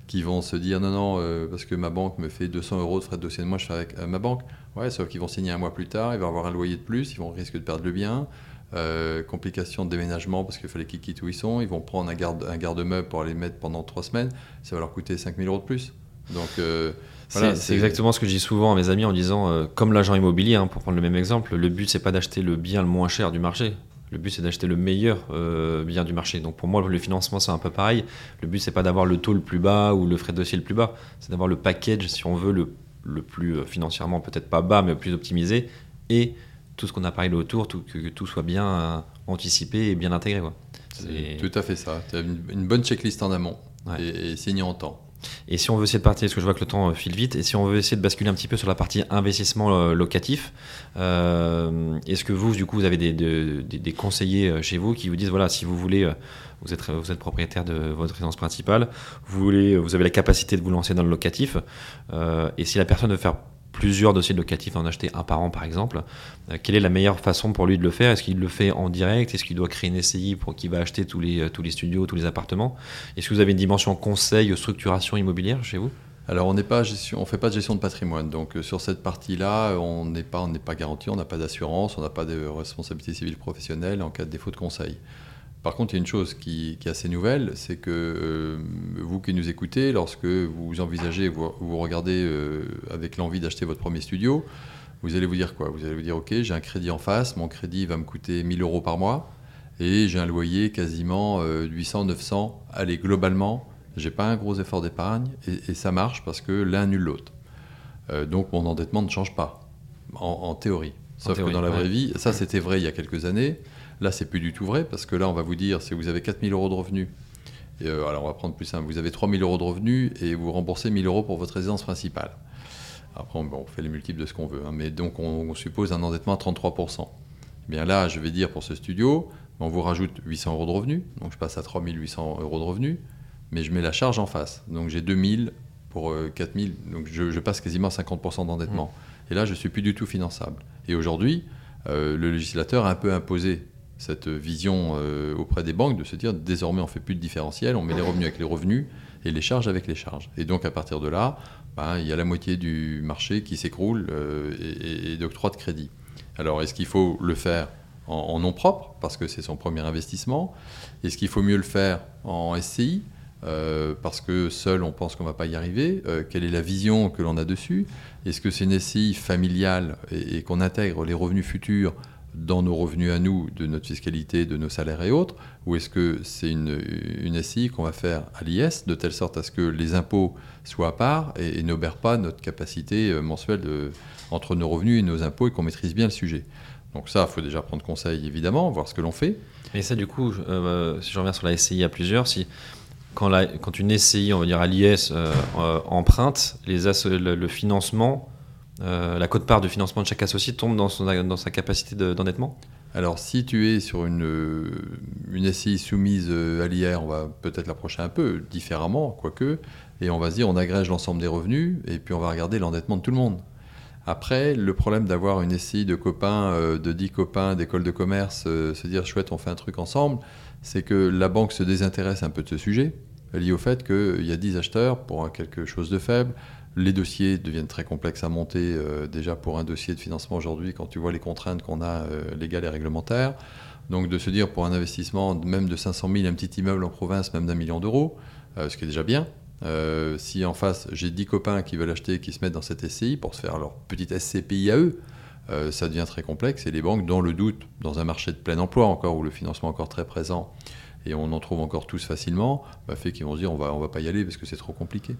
S2: qui vont se dire non non euh, parce que ma banque me fait 200 euros de frais de dossier de moi, je fais avec euh, ma banque. Ouais, sauf qu'ils vont signer un mois plus tard, ils vont avoir un loyer de plus, ils vont risquer de perdre le bien. Euh, complications de déménagement parce qu'il fallait qu'ils quittent où ils sont. Ils vont prendre un garde, un garde-meuble pour aller mettre pendant trois semaines. Ça va leur coûter 5000 euros de plus. Donc euh, voilà,
S1: c'est exactement ce que je dis souvent à mes amis en disant, euh, comme l'agent immobilier, hein, pour prendre le même exemple, le but c'est pas d'acheter le bien le moins cher du marché. Le but c'est d'acheter le meilleur euh, bien du marché. Donc pour moi le financement c'est un peu pareil. Le but c'est pas d'avoir le taux le plus bas ou le frais de dossier le plus bas. C'est d'avoir le package si on veut le, le plus financièrement peut-être pas bas mais le plus optimisé et tout ce qu'on a parlé autour, tout, que, que tout soit bien euh, anticipé et bien intégré. Quoi.
S2: C'est tout à fait ça. Tu as une, une bonne checklist en amont
S1: Ouais.
S2: et, et signer en temps.
S1: Et si on veut essayer de partir, parce que je vois que le temps euh, file vite, et si on veut essayer de basculer un petit peu sur la partie investissement euh, locatif, euh, est-ce que vous, du coup, vous avez des, de- des- des conseillers chez vous qui vous disent, voilà, si vous voulez, vous êtes, vous êtes propriétaire de votre résidence principale, vous, voulez, vous avez la capacité de vous lancer dans le locatif, euh, et si la personne veut faire plusieurs dossiers de locatif, en acheter un par an par exemple, euh, quelle est la meilleure façon pour lui de le faire? Est-ce qu'il le fait en direct? Est-ce qu'il doit créer une SCI pour qu'il va acheter tous les, euh, tous les studios, tous les appartements? Est-ce que vous avez une dimension conseil, structuration immobilière chez vous?
S2: Alors on n'est pas fait pas de gestion de patrimoine. Donc euh, sur cette partie-là, on n'est pas, on n'est pas garanti, on n'a pas d'assurance, on n'a pas de responsabilité civile professionnelle en cas de défaut de conseil. Par contre, il y a une chose qui, qui est assez nouvelle, c'est que euh, vous qui nous écoutez, lorsque vous envisagez, vous, vous regardez euh, avec l'envie d'acheter votre premier studio, vous allez vous dire quoi? Vous allez vous dire, ok, j'ai un crédit en face, mon crédit va me coûter 1000 euros par mois, et j'ai un loyer quasiment euh, 800, 900. Allez, globalement, j'ai pas un gros effort d'épargne, et, et ça marche parce que l'un annule l'autre. Euh, donc mon endettement ne change pas, en, en théorie. Sauf
S1: théorie,
S2: que dans la vraie
S1: ouais.
S2: vie, ça c'était vrai il y a quelques années. Là, c'est plus du tout vrai parce que là, on va vous dire si vous avez 4000 euros de revenus, et, euh, alors on va prendre plus simple, vous avez 3000 euros de revenus et vous remboursez 1000 euros pour votre résidence principale. Après, on, bon, on fait les multiples de ce qu'on veut, hein, mais donc on, on suppose un endettement à 33%. Eh bien là, je vais dire pour ce studio, on vous rajoute 800 euros de revenus, donc je passe à 3800 euros de revenus, mais je mets la charge en face. Donc j'ai 2000 pour euh, 4000, donc je, je passe quasiment à 50% d'endettement. Et là, je suis plus du tout finançable. Et aujourd'hui, euh, le législateur a un peu imposé cette vision euh, auprès des banques de se dire désormais on fait plus de différentiel, on met les revenus avec les revenus et les charges avec les charges. Et donc à partir de là, ben, il y a la moitié du marché qui s'écroule euh, et, d'octroi de crédit. Alors est-ce qu'il faut le faire en, nom propre parce que c'est son premier investissement? Est-ce qu'il faut mieux le faire en SCI euh, parce que seul on pense qu'on ne va pas y arriver Quelle est la vision que l'on a dessus? Est-ce que c'est une SCI familiale et qu'on intègre les revenus futurs dans nos revenus à nous, de notre fiscalité, de nos salaires et autres Ou est-ce que c'est une, une qu'on va faire à l'IS, de telle sorte à ce que les impôts soient à part et, n'obèrent pas notre capacité euh, mensuelle de, entre nos revenus et nos impôts et qu'on maîtrise bien le sujet Donc ça, il faut déjà prendre conseil, évidemment, voir ce que l'on fait.
S1: Et ça, du coup, euh, si je reviens sur la SCI à plusieurs, si quand, quand une SCI, on va dire à l'IS, euh, euh, emprunte, les le financement, euh, la cote-part de financement de chaque associé tombe dans, son, dans sa capacité de- d'endettement?
S2: Alors, si tu es sur une, euh, une SCI soumise euh, à l'IR, on va peut-être l'approcher un peu différemment, quoique, et on va se dire, on agrège l'ensemble des revenus, et puis on va regarder l'endettement de tout le monde. Après, le problème d'avoir une SCI de copains, de 10 copains d'école de commerce, se dire, chouette, on fait un truc ensemble, c'est que la banque se désintéresse un peu de ce sujet, lié au fait qu'il y a 10 acheteurs pour quelque chose de faible, les dossiers deviennent très complexes à monter euh, déjà pour un dossier de financement aujourd'hui quand tu vois les contraintes qu'on a euh, légales et réglementaires. Donc de se dire pour un investissement même de 500 000, un petit immeuble en province, même d'un million d'euros, euh, ce qui est déjà bien. Si en face j'ai 10 copains qui veulent acheter, qui se mettent dans cette SCI pour se faire leur petite SCPI à eux, ça devient très complexe et les banques, dans le doute, dans un marché de plein emploi encore où le financement est encore très présent, et on en trouve encore tous facilement, bah, fait qu'ils vont se dire on va, on va pas y aller parce que c'est trop compliqué.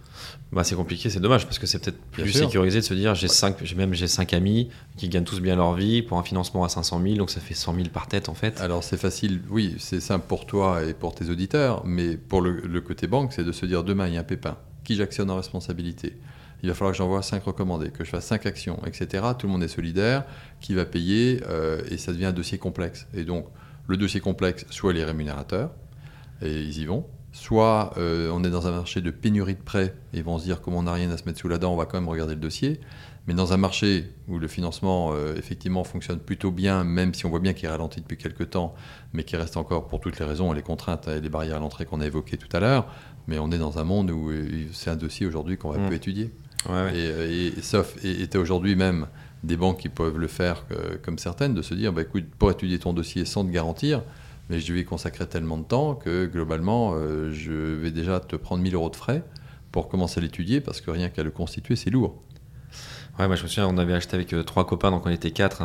S1: Bah, c'est compliqué, c'est dommage parce que c'est peut-être plus
S2: sûr.
S1: sécurisé de se dire j'ai cinq, même j'ai cinq amis qui gagnent tous bien leur vie pour un financement à 500 000, donc ça fait 100 000 par tête en fait.
S2: Alors c'est facile, oui, c'est simple pour toi et pour tes auditeurs, mais pour le, le côté banque, c'est de se dire demain il y a un pépin, qui j'actionne en responsabilité? Il va falloir que j'envoie 5 recommandés, que je fasse 5 actions, etc. Tout le monde est solidaire, qui va payer, euh, et ça devient un dossier complexe. Et donc, le dossier complexe, soit les rémunérateurs, et ils y vont, soit euh, on est dans un marché de pénurie de prêts, et ils vont se dire, comme on n'a rien à se mettre sous la dent, on va quand même regarder le dossier. Mais dans un marché où le financement, euh, effectivement, fonctionne plutôt bien, même si on voit bien qu'il ralentit depuis quelques temps, mais qui reste encore, pour toutes les raisons, les contraintes et les barrières à l'entrée qu'on a évoquées tout à l'heure, mais on est dans un monde où euh, c'est un dossier aujourd'hui qu'on va
S1: Mm.
S2: peu étudier.
S1: Ouais, ouais.
S2: Et, et- et sauf, et tu aujourd'hui même des banques qui peuvent le faire euh, comme certaines, de se dire, bah, écoute, pour étudier ton dossier sans te garantir, mais je vais y consacrer tellement de temps que globalement, euh, je vais déjà te prendre 1000 euros de frais pour commencer à l'étudier, parce que rien qu'à le constituer, c'est lourd.
S1: Ouais, moi je me souviens, on avait acheté avec euh, trois copains, donc on était quatre,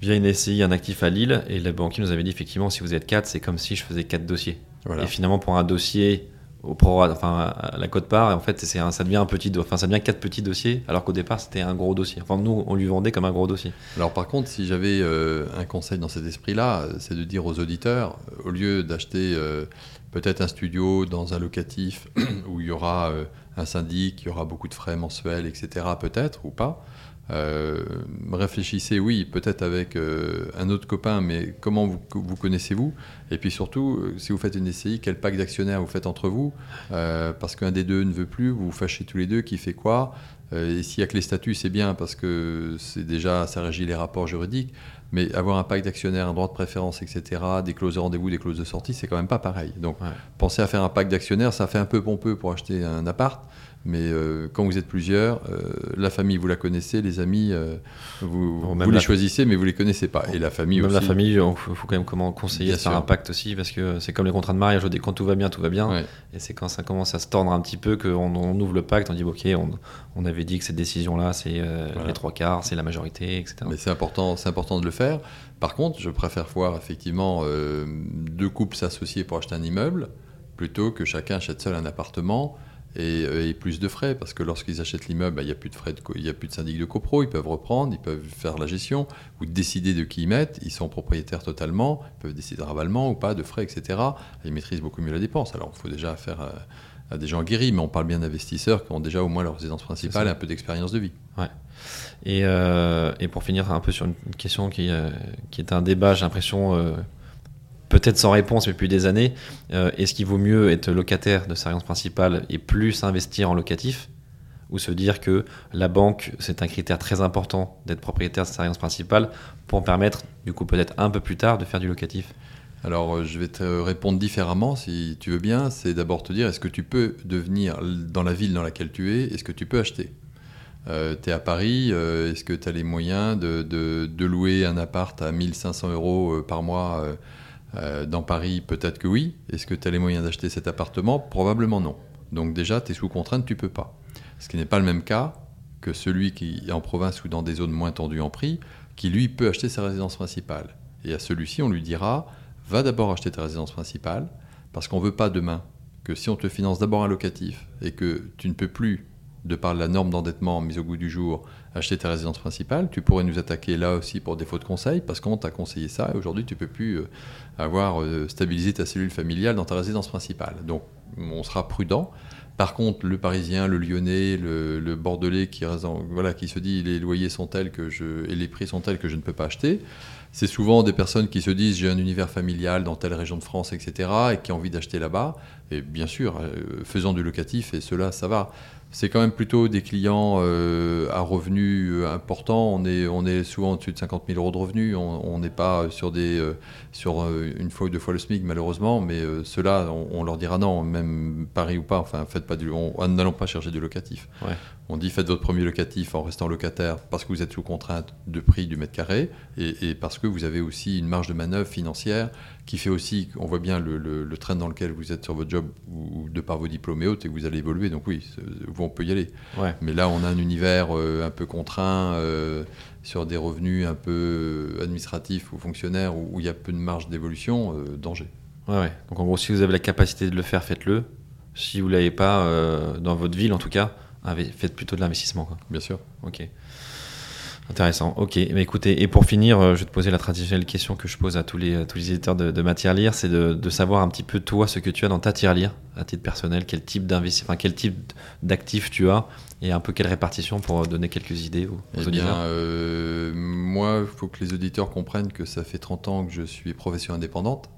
S1: via une SCI, un actif à Lille, et le banquier nous avait dit effectivement, si vous êtes quatre, c'est comme si je faisais quatre dossiers.
S2: Voilà.
S1: Et finalement, pour un dossier au pro, enfin la cote part, en fait, c'est ça devient un petit, enfin ça devient quatre petits dossiers, alors qu'au départ c'était un gros dossier. Enfin nous, on lui vendait comme un gros dossier.
S2: Alors par contre, si j'avais euh, un conseil dans cet esprit-là, c'est de dire aux auditeurs, euh, au lieu d'acheter euh, peut-être un studio dans un locatif où il y aura un syndic, il y aura beaucoup de frais mensuels, etc., peut-être, ou pas, euh, réfléchissez, oui, peut-être avec euh, un autre copain, mais comment vous, vous connaissez-vous? Et puis surtout, euh, si vous faites une SCI, quel pacte d'actionnaires vous faites entre vous? Euh, Parce qu'un des deux ne veut plus, vous vous fâchez tous les deux, qui fait quoi? Et s'il y a que les statuts, c'est bien, parce que c'est déjà, ça régit les rapports juridiques, mais avoir un pacte d'actionnaires, un droit de préférence, etc., des clauses de rendez-vous, des clauses de sortie, c'est quand même pas pareil. Donc,
S1: Ouais.
S2: pensez à faire un pacte d'actionnaires, ça fait un peu pompeux pour acheter un appart, mais euh, quand vous êtes plusieurs, euh, la famille, vous la connaissez, les amis, euh, vous,
S1: Bon,
S2: vous les choisissez, mais vous les connaissez pas. Et la famille
S1: Même
S2: aussi.
S1: la famille, il faut, faut quand même comment conseiller un pacte aussi, parce que c'est comme les contrats de mariage, quand tout va bien, tout va bien.
S2: Ouais.
S1: Et c'est quand ça commence à se tordre un petit peu qu'on on ouvre le pacte, on dit ok, on, on avait dit que cette décision-là, c'est
S2: Voilà.
S1: les trois quarts, c'est la majorité, etc.
S2: Mais c'est important, important de le faire. Par contre, je préfère voir effectivement deux couples s'associer pour acheter un immeuble plutôt que chacun achète seul un appartement et, euh, et plus de frais parce que lorsqu'ils achètent l'immeuble, bah, il n'y a plus de frais, il a plus de syndic de copro, ils peuvent reprendre, ils peuvent faire la gestion ou décider de qui ils mettent. Ils sont propriétaires totalement, ils peuvent décider de ravalement ou pas, de frais, etc. Ils maîtrisent beaucoup mieux la dépense. Alors, il faut déjà faire euh, à des gens guéris, mais on parle bien d'investisseurs qui ont déjà au moins leur résidence principale et un peu d'expérience de vie.
S1: Et, euh, et pour finir un peu sur une question qui, euh, qui est un débat, j'ai l'impression, euh, peut-être sans réponse, depuis des années, euh, est-ce qu'il vaut mieux être locataire de sa résidence principale et plus investir en locatif ou se dire que la banque, c'est un critère très important d'être propriétaire de sa résidence principale pour permettre, du coup, peut-être un peu plus tard, de faire du locatif?
S2: Alors, euh, je vais te répondre différemment, si tu veux bien. C'est d'abord te dire, est-ce que tu peux devenir, dans la ville dans laquelle tu es, est-ce que tu peux acheter? Tu es à Paris, euh, est-ce que tu as les moyens de, louer un appart à 1500 euros euh, par mois euh, euh, dans Paris Peut-être que oui. Est-ce que tu as les moyens d'acheter cet appartement? Probablement non. Donc déjà, tu es sous contrainte, tu peux pas. Ce qui n'est pas le même cas que celui qui est en province ou dans des zones moins tendues en prix, qui lui peut acheter sa résidence principale. Et à celui-ci, on lui dira, va d'abord acheter ta résidence principale, parce qu'on ne veut pas demain que si on te finance d'abord un locatif et que tu ne peux plus, de par la norme d'endettement mise au goût du jour, acheter ta résidence principale, tu pourrais nous attaquer là aussi pour défaut de conseil, parce qu'on t'a conseillé ça et aujourd'hui tu peux plus euh, avoir euh, stabilisé ta cellule familiale dans ta résidence principale. Donc on sera prudent. Par contre, le Parisien, le Lyonnais, le, Bordelais qui, voilà, qui se dit les loyers sont tels que je, et les prix sont tels que je ne peux pas acheter, c'est souvent des personnes qui se disent j'ai un univers familial dans telle région de France, etc., et qui ont envie d'acheter là-bas. Et bien sûr, euh, faisant du locatif, et cela, ça va. C'est quand même plutôt des clients euh, à revenus euh, importants. On est, on est souvent au-dessus de 50 000 euros de revenus. On n'est pas sur, des, euh, sur une fois ou deux fois le SMIC, malheureusement. Mais ceux-là, on, leur dira non, même Paris ou pas. Enfin, faites pas du, on- n'allons pas chercher du locatif. On dit faites votre premier locatif en restant locataire parce que vous êtes sous contrainte de prix du mètre carré et, et parce que vous avez aussi une marge de manœuvre financière qui fait aussi, on voit bien le, le, le train dans lequel vous êtes sur votre job ou, ou de par vos diplômes et autres et que vous allez évoluer. Donc oui, vous, on peut y aller.
S1: Ouais.
S2: Mais là, on a un univers euh, un peu contraint euh, sur des revenus un peu administratifs ou fonctionnaires où où il y a peu de marge d'évolution, euh, danger.
S1: Ouais, ouais. Donc en gros, si vous avez la capacité de le faire, faites-le. Si vous l'avez pas, euh, dans votre ville en tout cas, faites plutôt de l'investissement.
S2: Bien sûr.
S1: Ok. Intéressant. Ok. Mais écoutez, et pour finir, euh, je vais te poser la traditionnelle question que je pose à tous les, à tous les éditeurs de, de matière lire, c'est de, de savoir un petit peu toi ce que tu as dans ta tirelire à titre personnel, quel type d'investi- enfin quel type d'actifs tu as et un peu quelle répartition pour donner quelques idées aux,
S2: Eh bien,
S1: auditeurs.
S2: euh, moi, il faut que les auditeurs comprennent que ça fait 30 ans que je suis profession indépendante.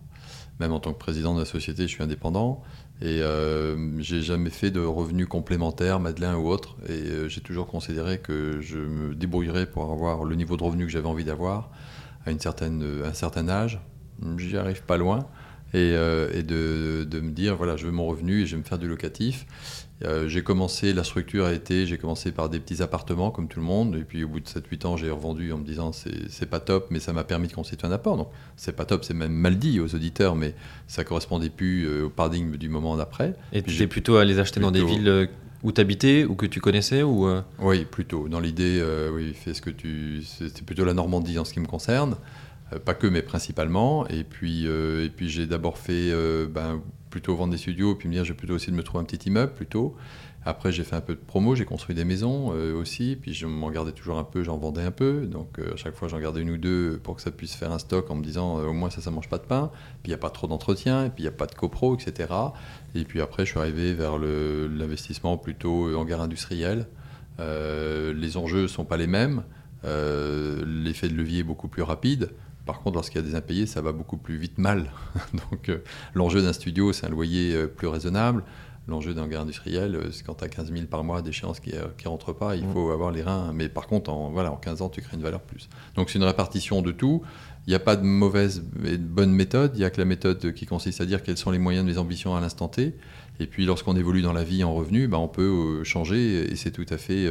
S2: Même en tant que président de la société, je suis indépendant. Et euh, j'ai jamais fait de revenus complémentaires, Madeleine ou autre. Et euh, j'ai toujours considéré que je me débrouillerais pour avoir le niveau de revenu que j'avais envie d'avoir à une certaine, un certain âge. J'y arrive pas loin. Et, euh, et de, de me dire, voilà, je veux mon revenu et je vais me faire du locatif. Euh, j'ai commencé, la structure a été, j'ai commencé par des petits appartements comme tout le monde, et puis au bout de 7-8 ans, j'ai revendu en me disant c'est pas top, mais ça m'a permis de constituer un apport. Donc c'est pas top, c'est même mal dit aux auditeurs, mais ça correspondait plus euh, au paradigme du moment d'après.
S1: Et tu plutôt à les acheter dans des villes euh, où tu habitais ou que tu connaissais ou
S2: Oui, plutôt. Dans l'idée, euh, oui, fais ce que tu. C'était plutôt la Normandie en ce qui me concerne. Pas que, mais principalement. Et puis, euh, et puis j'ai d'abord fait euh, ben, plutôt vendre des studios, puis me dire, j'ai plutôt aussi de me trouver un petit immeuble plutôt. Après, j'ai fait un peu de promo, j'ai construit des maisons euh, aussi, puis je m'en gardais toujours un peu, j'en vendais un peu. Donc, euh, à chaque fois, j'en gardais une ou deux pour que ça puisse faire un stock en me disant, euh, au moins, ça, ça mange pas de pain. Puis, il n'y a pas trop d'entretien, et puis il n'y a pas de copro, etc. Et puis après, je suis arrivé vers l'investissement plutôt en gare industrielle. Les enjeux ne sont pas les mêmes. L'effet de levier est beaucoup plus rapide. Par contre, lorsqu'il y a des impayés, ça va beaucoup plus vite mal. Donc, euh, l'enjeu d'un studio, c'est un loyer euh, plus raisonnable. L'enjeu d'un gare industriel, euh, c'est quand tu as 15 000 par mois d'échéance qui ne rentrent pas, il
S1: Mm.
S2: faut avoir les reins. Mais par contre, en, voilà, en 15 ans, tu crées une valeur plus. Donc, c'est une répartition de tout. Il n'y a pas de mauvaise et de bonne méthode. Il n'y a que la méthode qui consiste à dire quels sont les moyens de mes ambitions à l'instant T. Et puis, lorsqu'on évolue dans la vie en revenu, bah, on peut changer. Et c'est tout à fait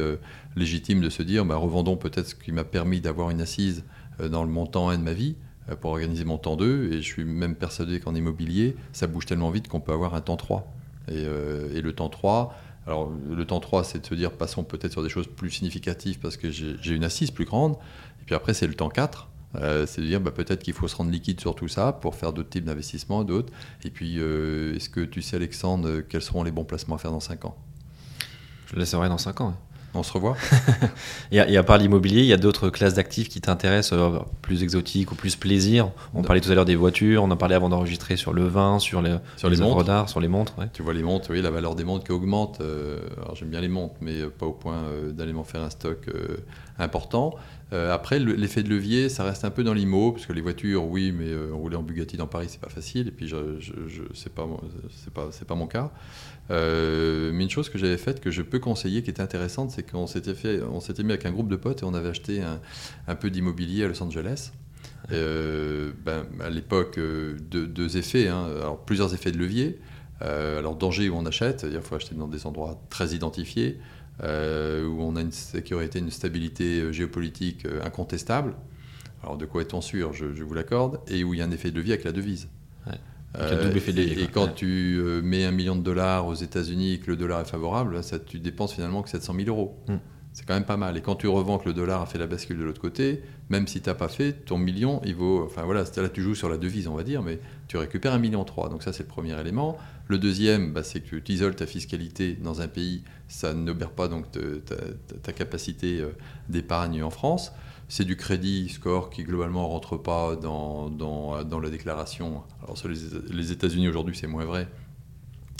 S2: légitime de se dire bah, revendons peut-être ce qui m'a permis d'avoir une assise dans le montant 1 de ma vie euh, pour organiser mon temps 2. Et je suis même persuadé qu'en immobilier, ça bouge tellement vite qu'on peut avoir un temps 3. Et, euh, et le temps 3, alors le temps 3, c'est de se dire passons peut-être sur des choses plus significatives parce que j'ai une assise plus grande. Et puis après, c'est le temps 4. Euh, c'est de dire bah, peut-être qu'il faut se rendre liquide sur tout ça pour faire d'autres types d'investissements, d'autres. Et puis, euh, est-ce que tu sais, Alexandre, euh, quels seront les bons placements à faire dans 5 ans?
S1: Je le saurai dans 5 ans. ouais.
S2: On se revoit
S1: Et, à- et à part l'immobilier, il y a d'autres classes d'actifs qui t'intéressent, euh, plus exotiques ou plus plaisir. On parlait tout à l'heure des voitures, on en parlait avant d'enregistrer sur le vin, sur les,
S2: Sur les montres.
S1: d'art, sur les montres. ouais.
S2: Tu vois les montres, oui, la valeur des montres qui augmente. euh, alors j'aime bien les montres, mais euh, pas au point d'aller m'en faire un stock important. Euh, après, le- l'effet de levier, ça reste un peu dans l'IMO, parce que les voitures, oui, mais euh, rouler en Bugatti dans Paris, c'est pas facile. Et puis, je, je, c'est pas, pas, pas mon cas. Euh, mais une chose que j'avais faite, que je peux conseiller, qui était intéressante, c'est qu'on s'était mis avec un groupe de potes et on avait acheté un, peu d'immobilier à Los Angeles. Ben, à l'époque, deux, effets, hein. alors plusieurs effets de levier. Alors danger où on achète, qu'il faut acheter dans des endroits très identifiés, euh, où on a une sécurité, une stabilité euh, géopolitique euh, incontestable. Alors de quoi est-on sûr? Je, je vous l'accorde. Et où il y a un effet de levier avec la devise.
S1: Ouais. Double effet de levier,
S2: Et, quand
S1: Ouais.
S2: tu mets un million de dollars aux États-Unis et que le dollar est favorable, ça, tu dépenses finalement que 700 000 euros.
S1: Mm.
S2: C'est quand même pas mal. Et quand tu revends que le dollar a fait la bascule de l'autre côté, même si tu n'as pas fait, ton million, il vaut. Enfin voilà, là tu joues sur la devise, on va dire, mais tu récupères un million trois. Donc ça, c'est le premier élément. Le deuxième, bah, c'est que tu isoles ta fiscalité dans un pays, ça n'obère pas donc ta, capacité euh, d'épargne en France. C'est du crédit score qui globalement rentre pas dans, dans, la déclaration. Alors sur les, États-Unis aujourd'hui, c'est moins vrai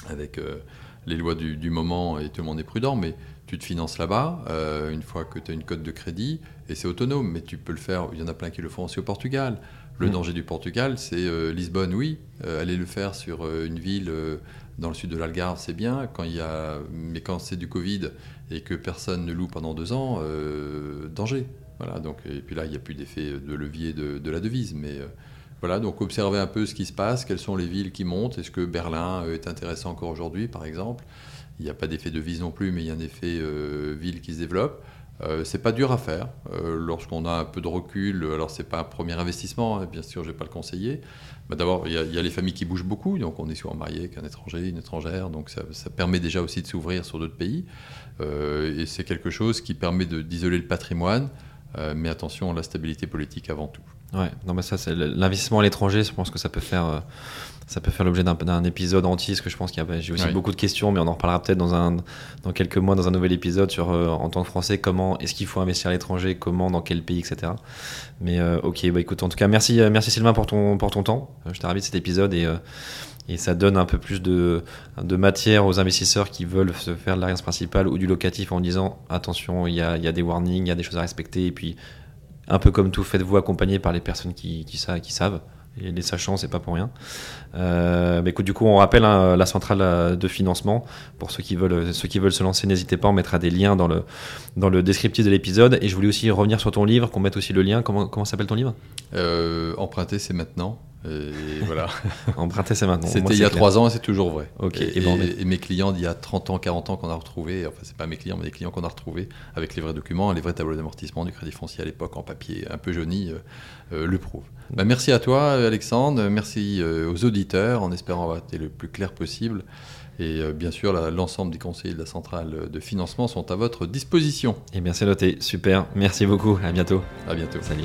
S2: avec euh, les lois du, du moment et tout le monde est prudent, mais tu te finances là-bas euh, une fois que tu as une cote de crédit et c'est autonome, mais tu peux le faire. Il y en a plein qui le font aussi au Portugal. Le
S1: Mm.
S2: danger du Portugal, c'est euh, Lisbonne, oui. Euh, aller le faire sur euh, une ville dans le sud de l'Algarve, c'est bien. Quand il y a, mais quand c'est du Covid et que personne ne loue pendant deux ans, euh, danger. Voilà. Donc et puis là, il n'y a plus d'effet de levier de, de la devise, mais euh, voilà, donc observez un peu ce qui se passe, quelles sont les villes qui montent, est-ce que Berlin est intéressant encore aujourd'hui, par exemple? Il n'y a pas d'effet de vise non plus, mais il y a un effet euh, ville qui se développe. Euh, c'est pas dur à faire euh, lorsqu'on a un peu de recul. Alors c'est pas un premier investissement, hein, bien sûr, je vais pas le conseiller. D'abord, il y, a- les familles qui bougent beaucoup, donc on est souvent marié avec un étranger, une étrangère, donc ça, permet déjà aussi de s'ouvrir sur d'autres pays. Euh, et c'est quelque chose qui permet d'isoler le patrimoine. Mais attention, la stabilité politique avant tout.
S1: Ouais, non, mais ça, c'est l'investissement à l'étranger. Je pense que ça peut faire, euh, ça peut faire l'objet d'un, épisode entier. Parce que je pense qu'il y a, j'ai aussi beaucoup de questions, mais on en reparlera peut-être dans un, dans quelques mois dans un nouvel épisode sur, euh, en tant que Français, comment est-ce qu'il faut investir à l'étranger, comment, dans quel pays, etc. Mais euh, ok, bah écoute, en tout cas, merci, euh, merci Sylvain pour ton, pour ton temps. Euh, Je t'ai ravi de cet épisode et. euh, et ça donne un peu plus de, de matière aux investisseurs qui veulent se faire de la résidence principale ou du locatif en disant attention, il y a, il y a des warnings, il y a des choses à respecter. Et puis, un peu comme tout, faites-vous accompagner par les personnes qui, qui, sa- qui savent. Et les sachants, c'est pas pour rien. Euh, bah écoute, du coup, on rappelle hein, la centrale euh, de financement. Pour ceux qui veulent, se lancer, n'hésitez pas, on mettra des liens dans le, descriptif de l'épisode. Et je voulais aussi revenir sur ton livre, qu'on mette aussi le lien. Comment, comment s'appelle ton livre?
S2: Euh, emprunter, c'est maintenant. Et voilà.
S1: Emprunter, c'est maintenant.
S2: C'était il y a
S1: trois
S2: ans et c'est toujours vrai.
S1: Ok,
S2: Et,
S1: et ben, est-
S2: et- et mes clients d'il y a 30 ans, 40 ans qu'on a retrouvés, enfin c'est pas mes clients, mais des clients qu'on a retrouvés avec les vrais documents, les vrais tableaux d'amortissement du crédit foncier à l'époque en papier un peu jauni, euh, euh, le prouvent. Bah, merci à toi Alexandre, merci euh, aux auditeurs en espérant avoir été le plus clair possible. Et euh, bien sûr, l'ensemble des conseillers de la centrale de financement sont à votre disposition.
S1: Eh bien, c'est noté. Super. Merci beaucoup. À bientôt.
S2: À bientôt.
S1: Salut.